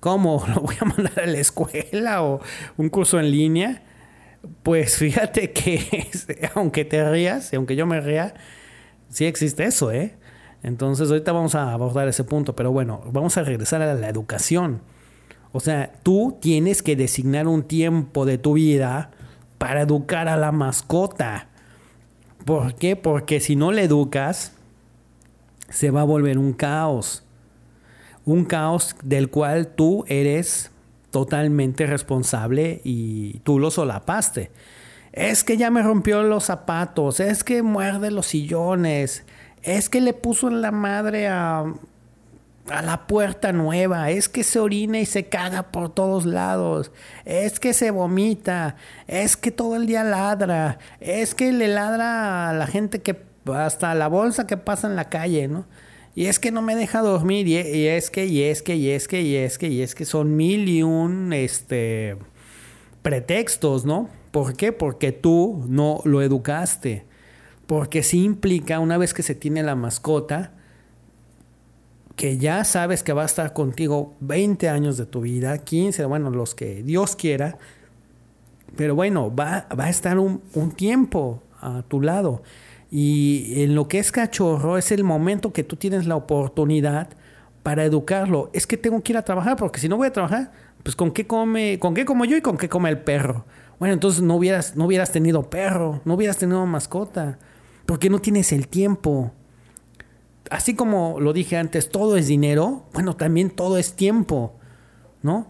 ¿Cómo? ¿Lo voy a mandar a la escuela o un curso en línea? Pues fíjate que, aunque te rías, y aunque yo me ría, sí existe eso, ¿eh? Entonces ahorita vamos a abordar ese punto, pero bueno, vamos a regresar a la educación. O sea, tú tienes que designar un tiempo de tu vida para educar a la mascota. ¿Por qué? Porque si no le educas, se va a volver un caos. Un caos del cual tú eres totalmente responsable y tú lo solapaste. Es que ya me rompió los zapatos, es que muerde los sillones, es que le puso en la madre a, a la puerta nueva, es que se orina y se caga por todos lados, es que se vomita, es que todo el día ladra, es que le ladra a la gente que hasta la bolsa que pasa en la calle, ¿no? Y es que no me deja dormir, y, es que, y es que, y es que, y es que, y es que son mil y un este, pretextos, ¿no? ¿Por qué? Porque tú no lo educaste. Porque sí implica, una vez que se tiene la mascota, que ya sabes que va a estar contigo 20 años de tu vida, 15, bueno, los que Dios quiera, pero bueno, va, va a estar un, un tiempo a tu lado. Y en lo que es cachorro es el momento que tú tienes la oportunidad para educarlo. Es que tengo que ir a trabajar porque si no voy a trabajar, pues con qué come, con qué como yo y con qué come el perro. Bueno, entonces no hubieras, no hubieras tenido perro, no hubieras tenido mascota, porque no tienes el tiempo. Así como lo dije antes, todo es dinero, bueno, también todo es tiempo, ¿no?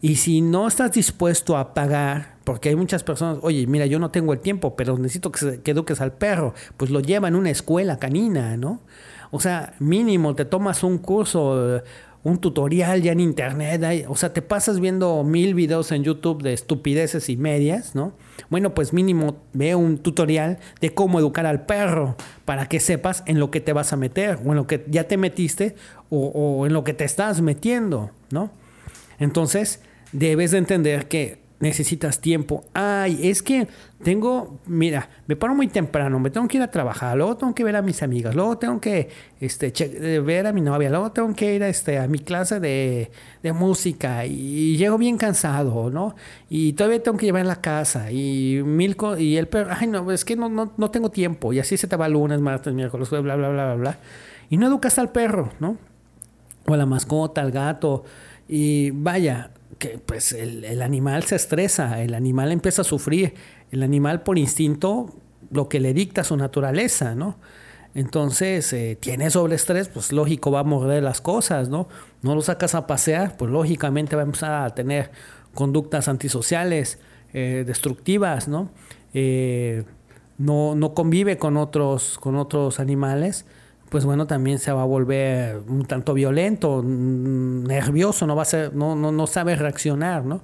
Y si no estás dispuesto a pagar, porque hay muchas personas, oye, mira, yo no tengo el tiempo, pero necesito que, eduques al perro, pues lo lleva en una escuela canina, ¿no? O sea, mínimo te tomas un curso, un tutorial ya en internet, o sea, te pasas viendo mil videos en YouTube de estupideces y medias, ¿no? Bueno, pues mínimo ve un tutorial de cómo educar al perro para que sepas en lo que te vas a meter, o en lo que ya te metiste, o, o en lo que te estás metiendo, ¿no? Entonces, debes de entender que necesitas tiempo. Ay, es que tengo, mira, me paro muy temprano, me tengo que ir a trabajar, luego tengo que ver a mis amigas, luego tengo que este, eh, ver a mi novia, luego tengo que ir este, a mi clase de, música y, llego bien cansado, ¿no? Y todavía tengo que llevar en la casa y mil y el perro, ay, no, es que no, no, no tengo tiempo y así se te va lunes, martes, miércoles, bla, bla, bla, bla, bla. Y no educas al perro, ¿no? O a la mascota, al gato. Y vaya, que pues el, animal se estresa, el animal empieza a sufrir, el animal por instinto lo que le dicta su naturaleza, ¿no? Entonces, eh, tiene sobreestrés, pues lógico va a morder las cosas, ¿no? No lo sacas a pasear, pues lógicamente va a empezar a tener conductas antisociales, eh, destructivas, ¿no? Eh, ¿no? No convive con otros, con otros animales, pues bueno, también se va a volver un tanto violento, nervioso, no va a ser, no, no, no sabe reaccionar, ¿no?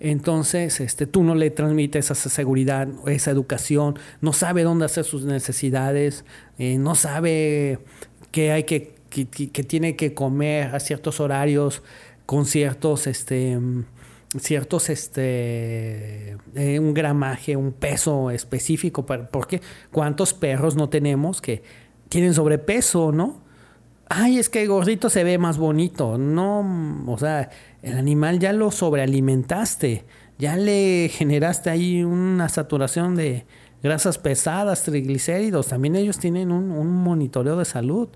Entonces, este, tú no le transmites esa seguridad, esa educación, no sabe dónde hacer sus necesidades, eh, no sabe que hay que, que, tiene que comer a ciertos horarios, con ciertos, este, ciertos, este, eh, un gramaje, un peso específico, porque cuántos perros no tenemos que tienen sobrepeso, ¿no? Ay, es que el gordito se ve más bonito. No, o sea, el animal ya lo sobrealimentaste, ya le generaste ahí una saturación de grasas pesadas, triglicéridos. También ellos tienen un, monitoreo de salud.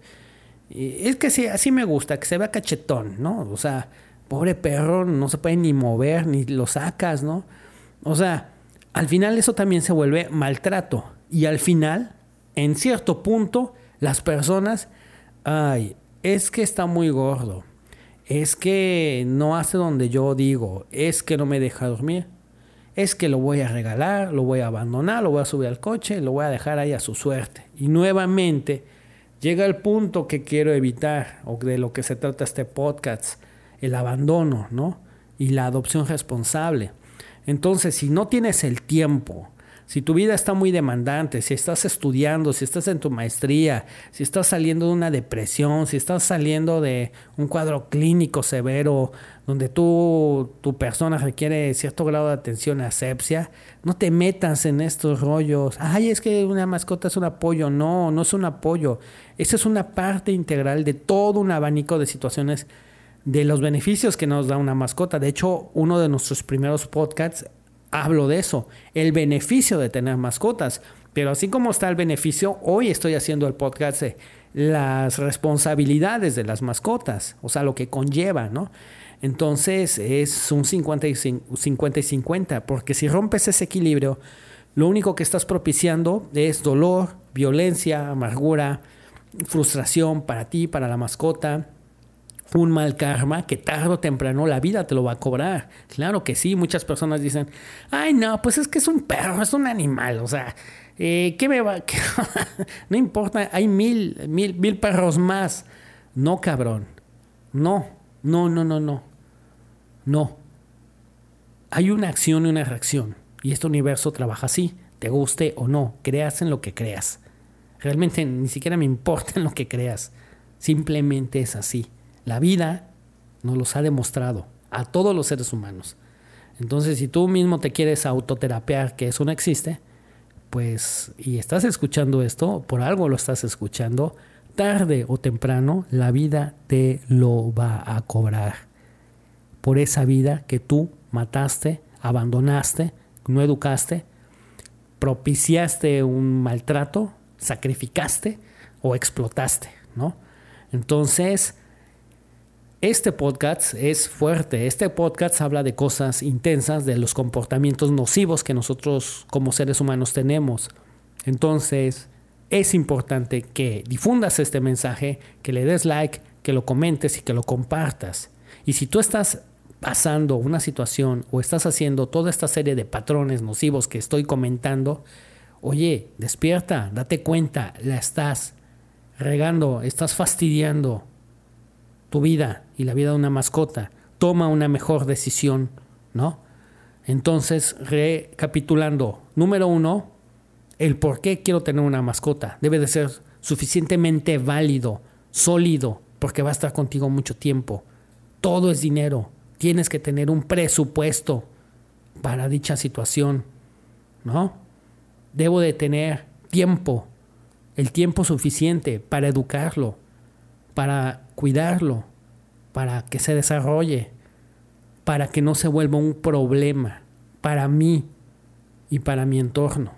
Es que sí, así me gusta, que se vea cachetón, ¿no? O sea, pobre perro, no se puede ni mover, ni lo sacas, ¿no? O sea, al final eso también se vuelve maltrato. Y al final, en cierto punto, las personas, ay, es que está muy gordo, es que no hace donde yo digo, es que no me deja dormir, es que lo voy a regalar, lo voy a abandonar, lo voy a subir al coche, lo voy a dejar ahí a su suerte. Y nuevamente llega el punto que quiero evitar, o de lo que se trata este podcast, el abandono, ¿no? Y la adopción responsable. Entonces, si no tienes el tiempo, si tu vida está muy demandante, si estás estudiando, si estás en tu maestría, si estás saliendo de una depresión, si estás saliendo de un cuadro clínico severo donde tú, tu persona requiere cierto grado de atención asepsia, no te metas en estos rollos. Ay, es que una mascota es un apoyo. No, no es un apoyo. Esa es una parte integral de todo un abanico de situaciones de los beneficios que nos da una mascota. De hecho, uno de nuestros primeros podcasts hablo de eso, el beneficio de tener mascotas. Pero así como está el beneficio, hoy estoy haciendo el podcast las responsabilidades de las mascotas, o sea, lo que conlleva, ¿no? Entonces es un 50 y 50, porque si rompes ese equilibrio, lo único que estás propiciando es dolor, violencia, amargura, frustración para ti, para la mascota, un mal karma que tarde o temprano la vida te lo va a cobrar. Claro que sí, muchas personas dicen, ay no, pues es que es un perro, es un animal, o sea, eh, ¿qué me va? no importa, hay mil, mil, mil perros más. No, cabrón, no, no, no, no, no, no. Hay una acción y una reacción, y este universo trabaja así, te guste o no, creas en lo que creas. Realmente ni siquiera me importa en lo que creas, simplemente es así. La vida nos los ha demostrado a todos los seres humanos. Entonces, si tú mismo te quieres autoterapiar que eso no existe, pues, y estás escuchando esto, por algo lo estás escuchando, tarde o temprano la vida te lo va a cobrar. Por esa vida que tú mataste, abandonaste, no educaste, propiciaste un maltrato, sacrificaste o explotaste, ¿no? Entonces, este podcast es fuerte. Este podcast habla de cosas intensas, de los comportamientos nocivos que nosotros como seres humanos tenemos. Entonces, es importante que difundas este mensaje, que le des like, que lo comentes y que lo compartas. Y si tú estás pasando una situación o estás haciendo toda esta serie de patrones nocivos que estoy comentando, oye, despierta, date cuenta, la estás regando, estás fastidiando tu vida y la vida de una mascota, toma una mejor decisión, ¿no? Entonces, recapitulando, número uno, el por qué quiero tener una mascota debe de ser suficientemente válido, sólido, porque va a estar contigo mucho tiempo. Todo es dinero, tienes que tener un presupuesto para dicha situación, ¿no? Debo de tener tiempo, el tiempo suficiente para educarlo, para cuidarlo, para que se desarrolle, para que no se vuelva un problema para mí y para mi entorno.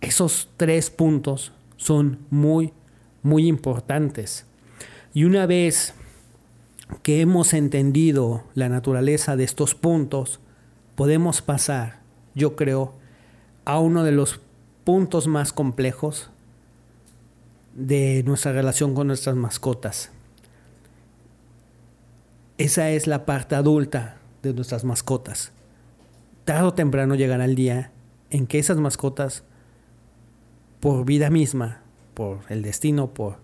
Esos tres puntos son muy, muy importantes. Y una vez que hemos entendido la naturaleza de estos puntos, podemos pasar, yo creo, a uno de los puntos más complejos de nuestra relación con nuestras mascotas. Esa es la parte adulta de nuestras mascotas. Tarde o temprano llegará el día en que esas mascotas, por vida misma, por el destino, por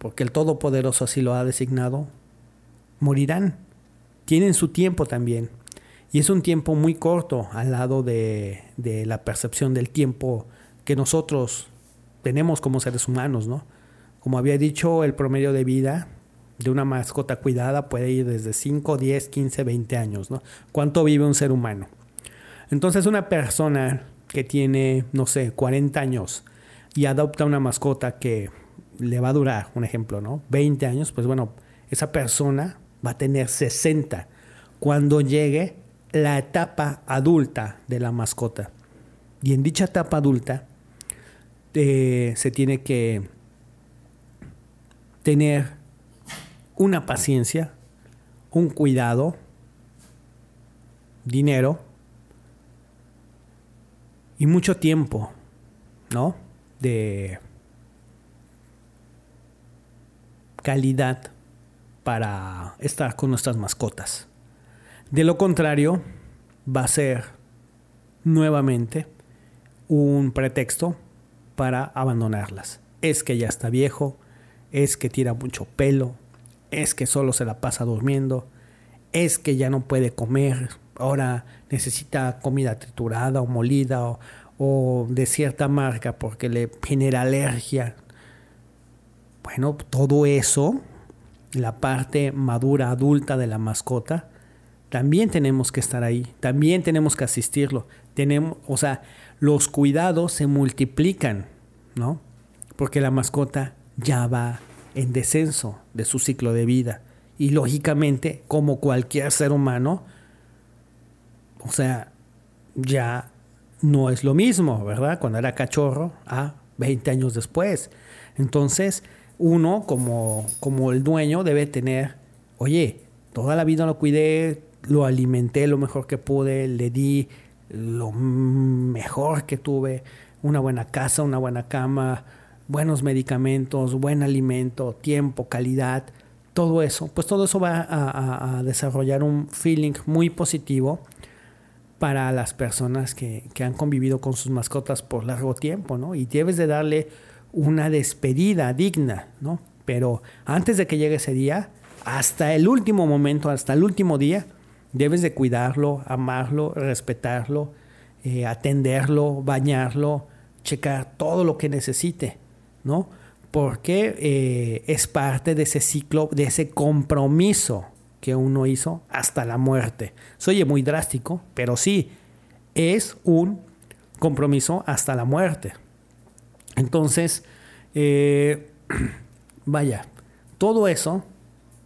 porque el Todopoderoso así lo ha designado, morirán. Tienen su tiempo también. Y es un tiempo muy corto al lado de, de la percepción del tiempo que nosotros tenemos como seres humanos, ¿no? Como había dicho, el promedio de vida de una mascota cuidada puede ir desde 5, 10, 15, 20 años, ¿no? ¿Cuánto vive un ser humano? Entonces una persona que tiene, no sé, 40 años y adopta una mascota que le va a durar, un ejemplo, ¿no? 20 años, pues bueno, esa persona va a tener 60 cuando llegue la etapa adulta de la mascota. Y en dicha etapa adulta, se tiene que tener una paciencia, un cuidado, dinero y mucho tiempo, ¿no? De calidad para estar con nuestras mascotas. De lo contrario, va a ser nuevamente un pretexto para abandonarlas. Es que ya está viejo, es que tira mucho pelo, es que solo se la pasa durmiendo, es que ya no puede comer, ahora necesita comida triturada o molida o, de cierta marca porque le genera alergia. Bueno, todo eso, la parte madura, adulta de la mascota, también tenemos que estar ahí, también tenemos que asistirlo. Tenemos, o sea, los cuidados se multiplican, ¿no? Porque la mascota ya va en descenso de su ciclo de vida. Y lógicamente, como cualquier ser humano, o sea, ya no es lo mismo, ¿verdad? Cuando era cachorro, ah, 20 años después. Entonces, uno como, como el dueño debe tener, oye, toda la vida lo cuidé, lo alimenté lo mejor que pude, le di lo mejor que tuve, una buena casa, una buena cama, buenos medicamentos, buen alimento, tiempo, calidad, todo eso, pues todo eso va a, desarrollar un feeling muy positivo para las personas que, que, han convivido con sus mascotas por largo tiempo, ¿no? Y debes de darle una despedida digna, ¿no? Pero antes de que llegue ese día, hasta el último momento, hasta el último día, debes de cuidarlo, amarlo, respetarlo, eh, atenderlo, bañarlo, checar todo lo que necesite, ¿no? Porque eh, es parte de ese ciclo, de ese compromiso que uno hizo hasta la muerte. Se oye muy drástico, pero sí, es un compromiso hasta la muerte. Entonces, eh, vaya, todo eso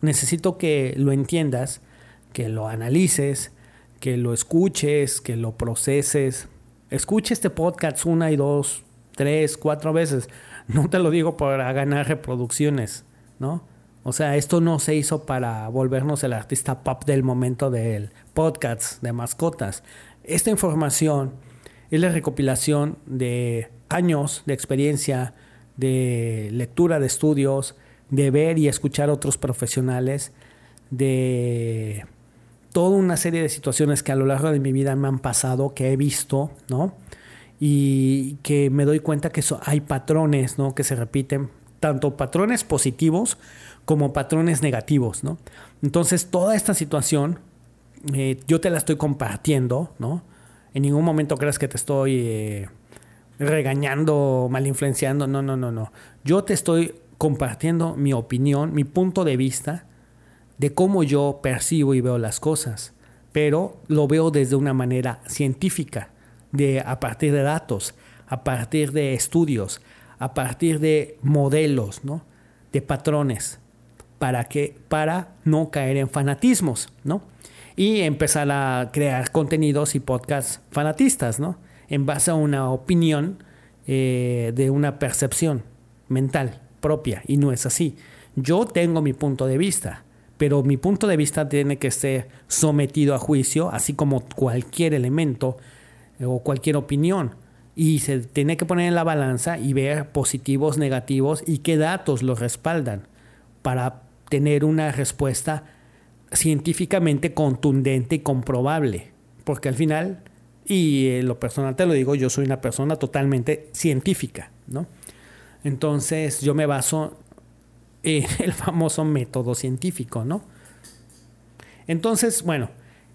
necesito que lo entiendas, que lo analices, que lo escuches, que lo proceses. Escuche este podcast una y dos, tres, cuatro veces. No te lo digo para ganar reproducciones, ¿no? O sea, esto no se hizo para volvernos el artista pop del momento del podcast de mascotas. Esta información es la recopilación de años de experiencia, de lectura de estudios, de ver y escuchar otros profesionales, de toda una serie de situaciones que a lo largo de mi vida me han pasado, que he visto, ¿no? Y que me doy cuenta que hay patrones, ¿no? Que se repiten, tanto patrones positivos como patrones negativos, ¿no? Entonces, toda esta situación, eh, yo te la estoy compartiendo, ¿no? En ningún momento creas que te estoy... Eh, regañando, mal influenciando. No, no, no, no. Yo te estoy compartiendo mi opinión, mi punto de vista de cómo yo percibo y veo las cosas, pero lo veo desde una manera científica, de a partir de datos, a partir de estudios, a partir de modelos, ¿no? De patrones para que para no caer en fanatismos, ¿no? Y empezar a crear contenidos y podcasts fanatistas, ¿no? en base a una opinión eh, de una percepción mental propia y no es así. Yo tengo mi punto de vista, pero mi punto de vista tiene que ser sometido a juicio, así como cualquier elemento eh, o cualquier opinión. Y se tiene que poner en la balanza y ver positivos, negativos y qué datos los respaldan para tener una respuesta científicamente contundente y comprobable. Porque al final y en lo personal te lo digo, yo soy una persona totalmente científica, ¿no? Entonces yo me baso en el famoso método científico, ¿no? Entonces, bueno,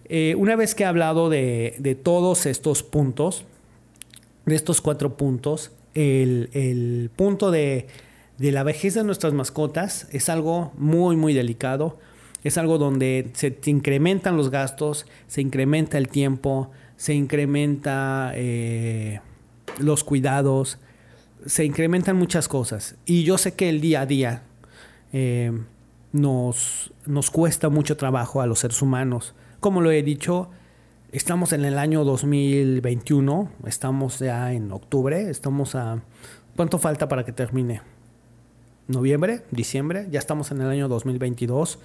eh, una vez que he hablado de, todos estos puntos, de estos cuatro puntos, el, punto de, de, la vejez de nuestras mascotas es algo muy, muy delicado. Es algo donde se incrementan los gastos, se incrementa el tiempo, se incrementa eh, los cuidados, se incrementan muchas cosas. Y yo sé que el día a día eh, nos, nos cuesta mucho trabajo a los seres humanos. Como lo he dicho, estamos en el año 2021, estamos ya en octubre, estamos a... ¿Cuánto falta para que termine? ¿Noviembre? ¿Diciembre? Ya estamos en el año 2022.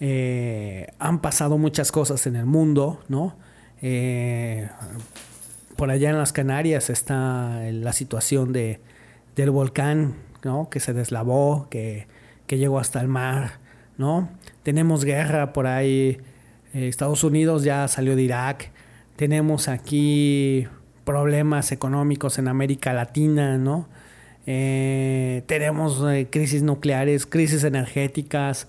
Eh, han pasado muchas cosas en el mundo, ¿no? Eh, por allá en las Canarias está la situación de, del volcán, ¿no? Que se deslavó, que, que llegó hasta el mar, ¿no? Tenemos guerra por ahí. Eh, Estados Unidos ya salió de Irak. Tenemos aquí problemas económicos en América Latina, ¿no? Eh, tenemos crisis nucleares, crisis energéticas.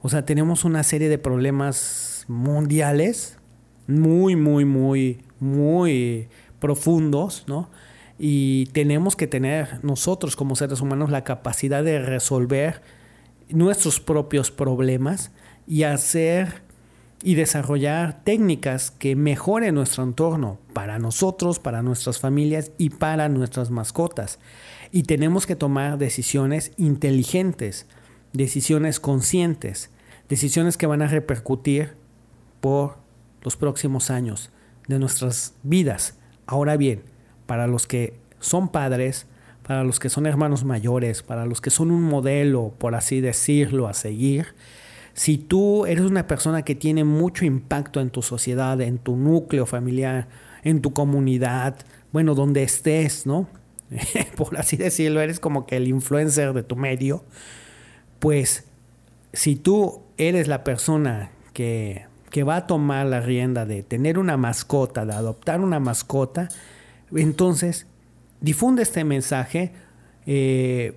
O sea, tenemos una serie de problemas mundiales muy, muy, muy, muy profundos, ¿no? Y tenemos que tener nosotros como seres humanos la capacidad de resolver nuestros propios problemas y hacer y desarrollar técnicas que mejoren nuestro entorno para nosotros, para nuestras familias y para nuestras mascotas. Y tenemos que tomar decisiones inteligentes, decisiones conscientes, decisiones que van a repercutir por los próximos años de nuestras vidas. Ahora bien, para los que son padres, para los que son hermanos mayores, para los que son un modelo, por así decirlo, a seguir, si tú eres una persona que tiene mucho impacto en tu sociedad, en tu núcleo familiar, en tu comunidad, bueno, donde estés, ¿no? por así decirlo, eres como que el influencer de tu medio, pues si tú eres la persona que, que va a tomar la rienda de tener una mascota, de adoptar una mascota, entonces difunde este mensaje, eh,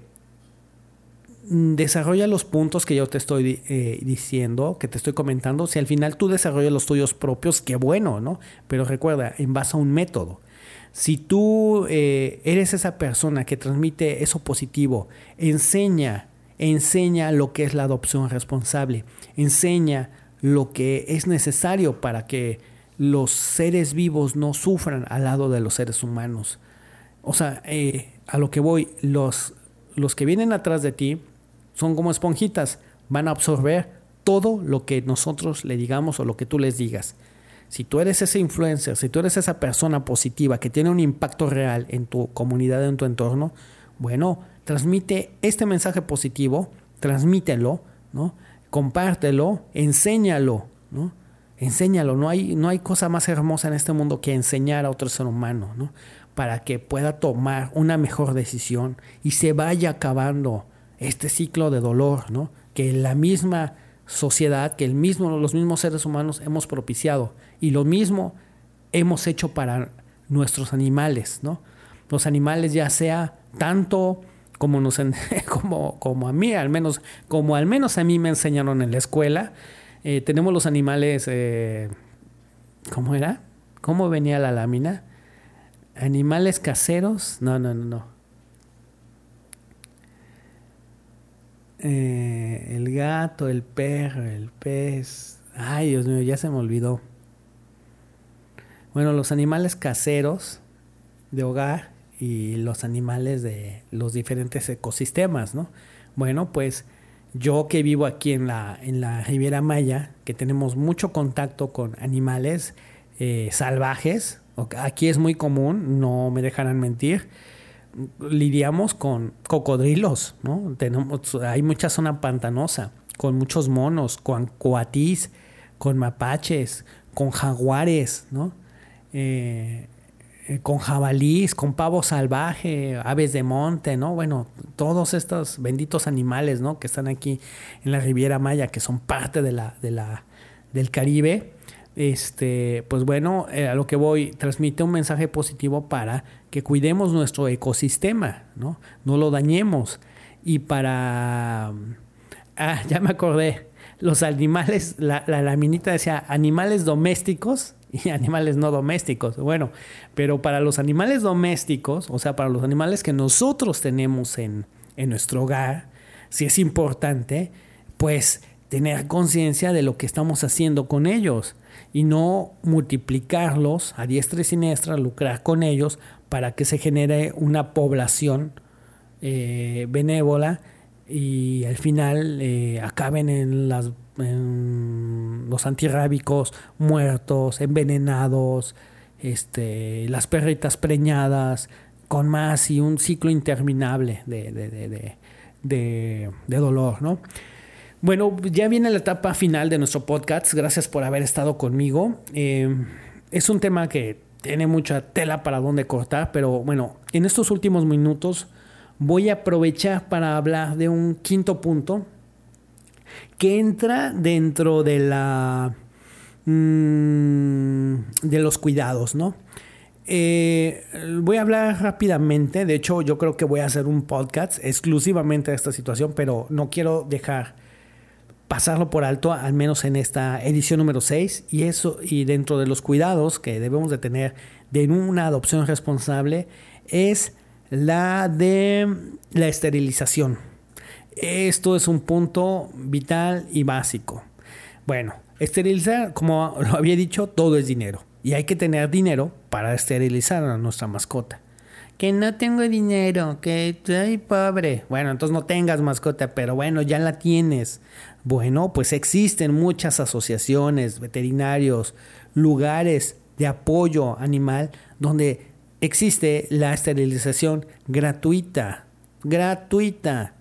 desarrolla los puntos que yo te estoy eh, diciendo, que te estoy comentando. Si al final tú desarrollas los tuyos propios, qué bueno, ¿no? Pero recuerda, en base a un método. Si tú eh, eres esa persona que transmite eso positivo, enseña, enseña lo que es la adopción responsable, enseña lo que es necesario para que los seres vivos no sufran al lado de los seres humanos. O sea, eh, a lo que voy, los, los que vienen atrás de ti son como esponjitas, van a absorber todo lo que nosotros le digamos o lo que tú les digas. Si tú eres ese influencer, si tú eres esa persona positiva que tiene un impacto real en tu comunidad, en tu entorno, bueno, transmite este mensaje positivo, transmítelo, ¿no? Compártelo, enséñalo, ¿no? Enséñalo, no hay, no hay cosa más hermosa en este mundo que enseñar a otro ser humano, ¿no? Para que pueda tomar una mejor decisión y se vaya acabando este ciclo de dolor, ¿no? Que la misma sociedad, que el mismo, los mismos seres humanos hemos propiciado. Y lo mismo hemos hecho para nuestros animales, ¿no? Los animales ya sea tanto como, nos, como, como a mí, al menos, como al menos a mí me enseñaron en la escuela, eh, tenemos los animales, eh, ¿cómo era? ¿Cómo venía la lámina? Animales caseros, no, no, no, no. Eh, el gato, el perro, el pez. Ay, Dios mío, ya se me olvidó. Bueno, los animales caseros de hogar y los animales de los diferentes ecosistemas, ¿no? Bueno, pues yo que vivo aquí en la, en la Riviera Maya, que tenemos mucho contacto con animales eh, salvajes, aquí es muy común, no me dejarán mentir, lidiamos con cocodrilos, ¿no? Tenemos, hay mucha zona pantanosa, con muchos monos, con coatís, con mapaches, con jaguares, ¿no? Eh, con jabalís, con pavo salvaje, aves de monte, ¿no? Bueno, todos estos benditos animales, ¿no? Que están aquí en la Riviera Maya, que son parte de la, de la, del Caribe, este, pues bueno, eh, a lo que voy, transmite un mensaje positivo para que cuidemos nuestro ecosistema, ¿no? No lo dañemos. Y para... Ah, ya me acordé. Los animales, la, la laminita decía animales domésticos y animales no domésticos. Bueno, pero para los animales domésticos, o sea, para los animales que nosotros tenemos en, en nuestro hogar, si es importante, pues tener conciencia de lo que estamos haciendo con ellos y no multiplicarlos a diestra y siniestra, lucrar con ellos para que se genere una población eh, benévola y al final eh, acaben en, las, los antirrábicos muertos, envenenados, este, las perritas preñadas, con más y un ciclo interminable de, de, de dolor, ¿no? Bueno, ya viene la etapa final de nuestro podcast. Gracias por haber estado conmigo. Eh, es un tema que tiene mucha tela para donde cortar, pero bueno, en estos últimos minutos voy a aprovechar para hablar de un quinto punto que entra dentro de la mm, de los cuidados, ¿no? Eh, voy a hablar rápidamente, de hecho yo creo que voy a hacer un podcast exclusivamente de esta situación, pero no quiero dejar pasarlo por alto, al menos en esta edición número 6, y eso, y dentro de los cuidados que debemos de tener de una adopción responsable, es la de la esterilización. Esto es un punto vital y básico. Bueno, esterilizar, como lo había dicho, todo es dinero. Y hay que tener dinero para esterilizar a nuestra mascota que no tengo dinero, que soy pobre. Bueno, entonces no tengas mascota, pero bueno, ya la tienes. Bueno, pues existen muchas asociaciones, veterinarios, lugares de apoyo animal donde existe la esterilización gratuita. Gratuita.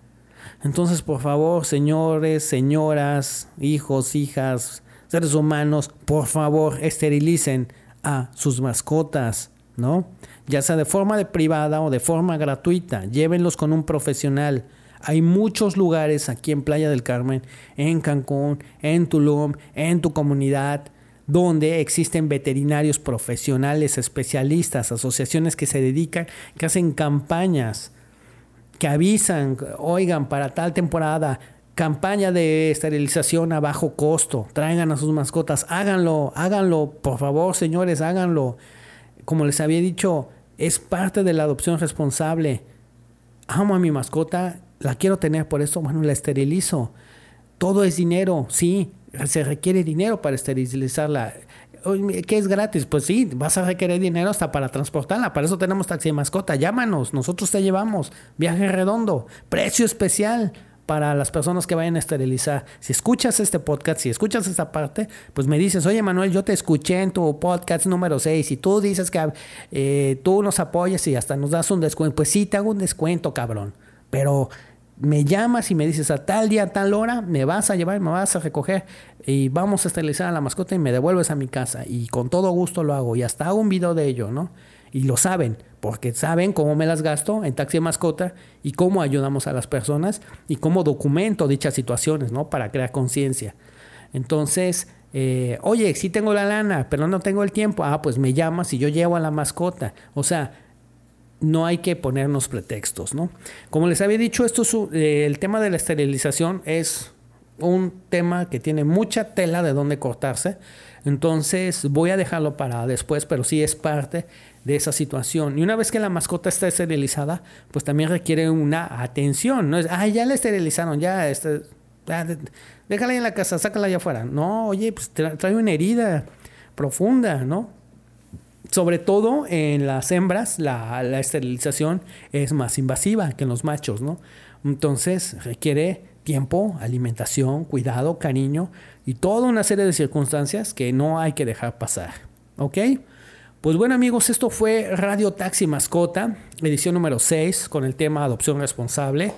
Entonces, por favor, señores, señoras, hijos, hijas, seres humanos, por favor, esterilicen a sus mascotas, ¿no? Ya sea de forma de privada o de forma gratuita. Llévenlos con un profesional. Hay muchos lugares aquí en Playa del Carmen, en Cancún, en Tulum, en tu comunidad, donde existen veterinarios profesionales, especialistas, asociaciones que se dedican, que hacen campañas, que avisan, oigan, para tal temporada, campaña de esterilización a bajo costo, traigan a sus mascotas, háganlo, háganlo, por favor, señores, háganlo. Como les había dicho, es parte de la adopción responsable. Amo a mi mascota, la quiero tener, por eso, bueno, la esterilizo. Todo es dinero, sí, se requiere dinero para esterilizarla. ¿Qué es gratis? Pues sí, vas a requerir dinero hasta para transportarla. Para eso tenemos taxi de mascota. Llámanos, nosotros te llevamos. Viaje redondo, precio especial para las personas que vayan a esterilizar. Si escuchas este podcast, si escuchas esta parte, pues me dices, oye Manuel, yo te escuché en tu podcast número 6 y tú dices que eh, tú nos apoyas y hasta nos das un descuento. Pues sí, te hago un descuento, cabrón. Pero me llamas y me dices a tal día, a tal hora, me vas a llevar, me vas a recoger y vamos a esterilizar a la mascota y me devuelves a mi casa. Y con todo gusto lo hago y hasta hago un video de ello, ¿no? Y lo saben, porque saben cómo me las gasto en taxi de mascota y cómo ayudamos a las personas y cómo documento dichas situaciones, ¿no? Para crear conciencia. Entonces, eh, oye, sí tengo la lana, pero no tengo el tiempo. Ah, pues me llamas y yo llevo a la mascota. O sea, no hay que ponernos pretextos, ¿no? Como les había dicho, esto eh, el tema de la esterilización es un tema que tiene mucha tela de dónde cortarse. Entonces voy a dejarlo para después, pero sí es parte de esa situación. Y una vez que la mascota está esterilizada, pues también requiere una atención. No es, ah, ya la esterilizaron, ya, este, déjala ahí en la casa, sácala allá afuera. No, oye, pues trae una herida profunda, ¿no? Sobre todo en las hembras, la, esterilización es más invasiva que en los machos, ¿no? Entonces requiere tiempo, alimentación, cuidado, cariño y toda una serie de circunstancias que no hay que dejar pasar. ¿Ok? Pues bueno amigos, esto fue Radio Taxi Mascota, edición número 6 con el tema adopción responsable.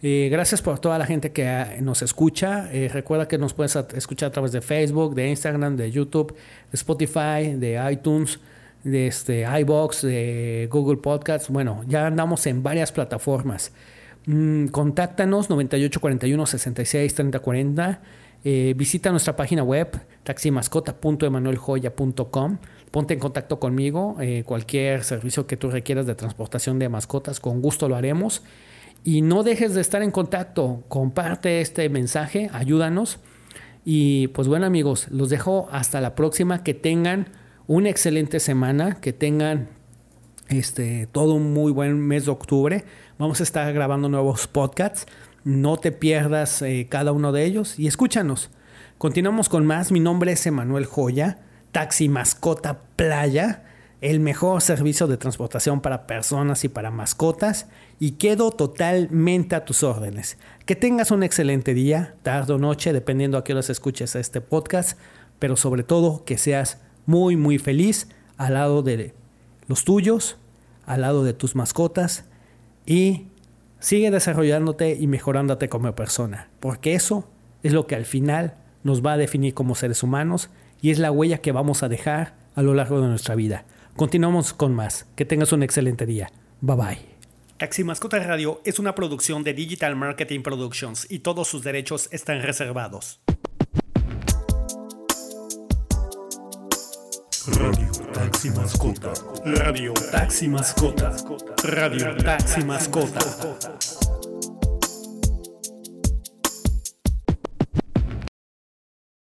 Eh, gracias por toda la gente que ah, nos escucha. Eh, recuerda que nos puedes escuchar a través de Facebook, de Instagram, de YouTube, de Spotify, de iTunes de este, iBox, de Google Podcasts. Bueno, ya andamos en varias plataformas. Mm, contáctanos 9841 66 3040. Eh, visita nuestra página web taximascota.emanueljoya.com. Ponte en contacto conmigo. Eh, cualquier servicio que tú requieras de transportación de mascotas, con gusto lo haremos. Y no dejes de estar en contacto. Comparte este mensaje, ayúdanos. Y pues bueno amigos, los dejo hasta la próxima. Que tengan una excelente semana, que tengan este, todo un muy buen mes de octubre. Vamos a estar grabando nuevos podcasts. No te pierdas eh, cada uno de ellos y escúchanos. Continuamos con más. Mi nombre es Emanuel Joya, Taxi Mascota Playa, el mejor servicio de transportación para personas y para mascotas. Y quedo totalmente a tus órdenes. Que tengas un excelente día, tarde o noche, dependiendo a qué horas escuches este podcast. Pero sobre todo que seas muy, muy feliz al lado de los tuyos, al lado de tus mascotas y sigue desarrollándote y mejorándote como persona, porque eso es lo que al final nos va a definir como seres humanos y es la huella que vamos a dejar a lo largo de nuestra vida. Continuamos con más. Que tengas un excelente día. Bye bye. Taxi Mascota Radio es una producción de Digital Marketing Productions y todos sus derechos están reservados. Radio Taxi Mascota. Radio Taxi Mascota. Radio Taxi Mascota.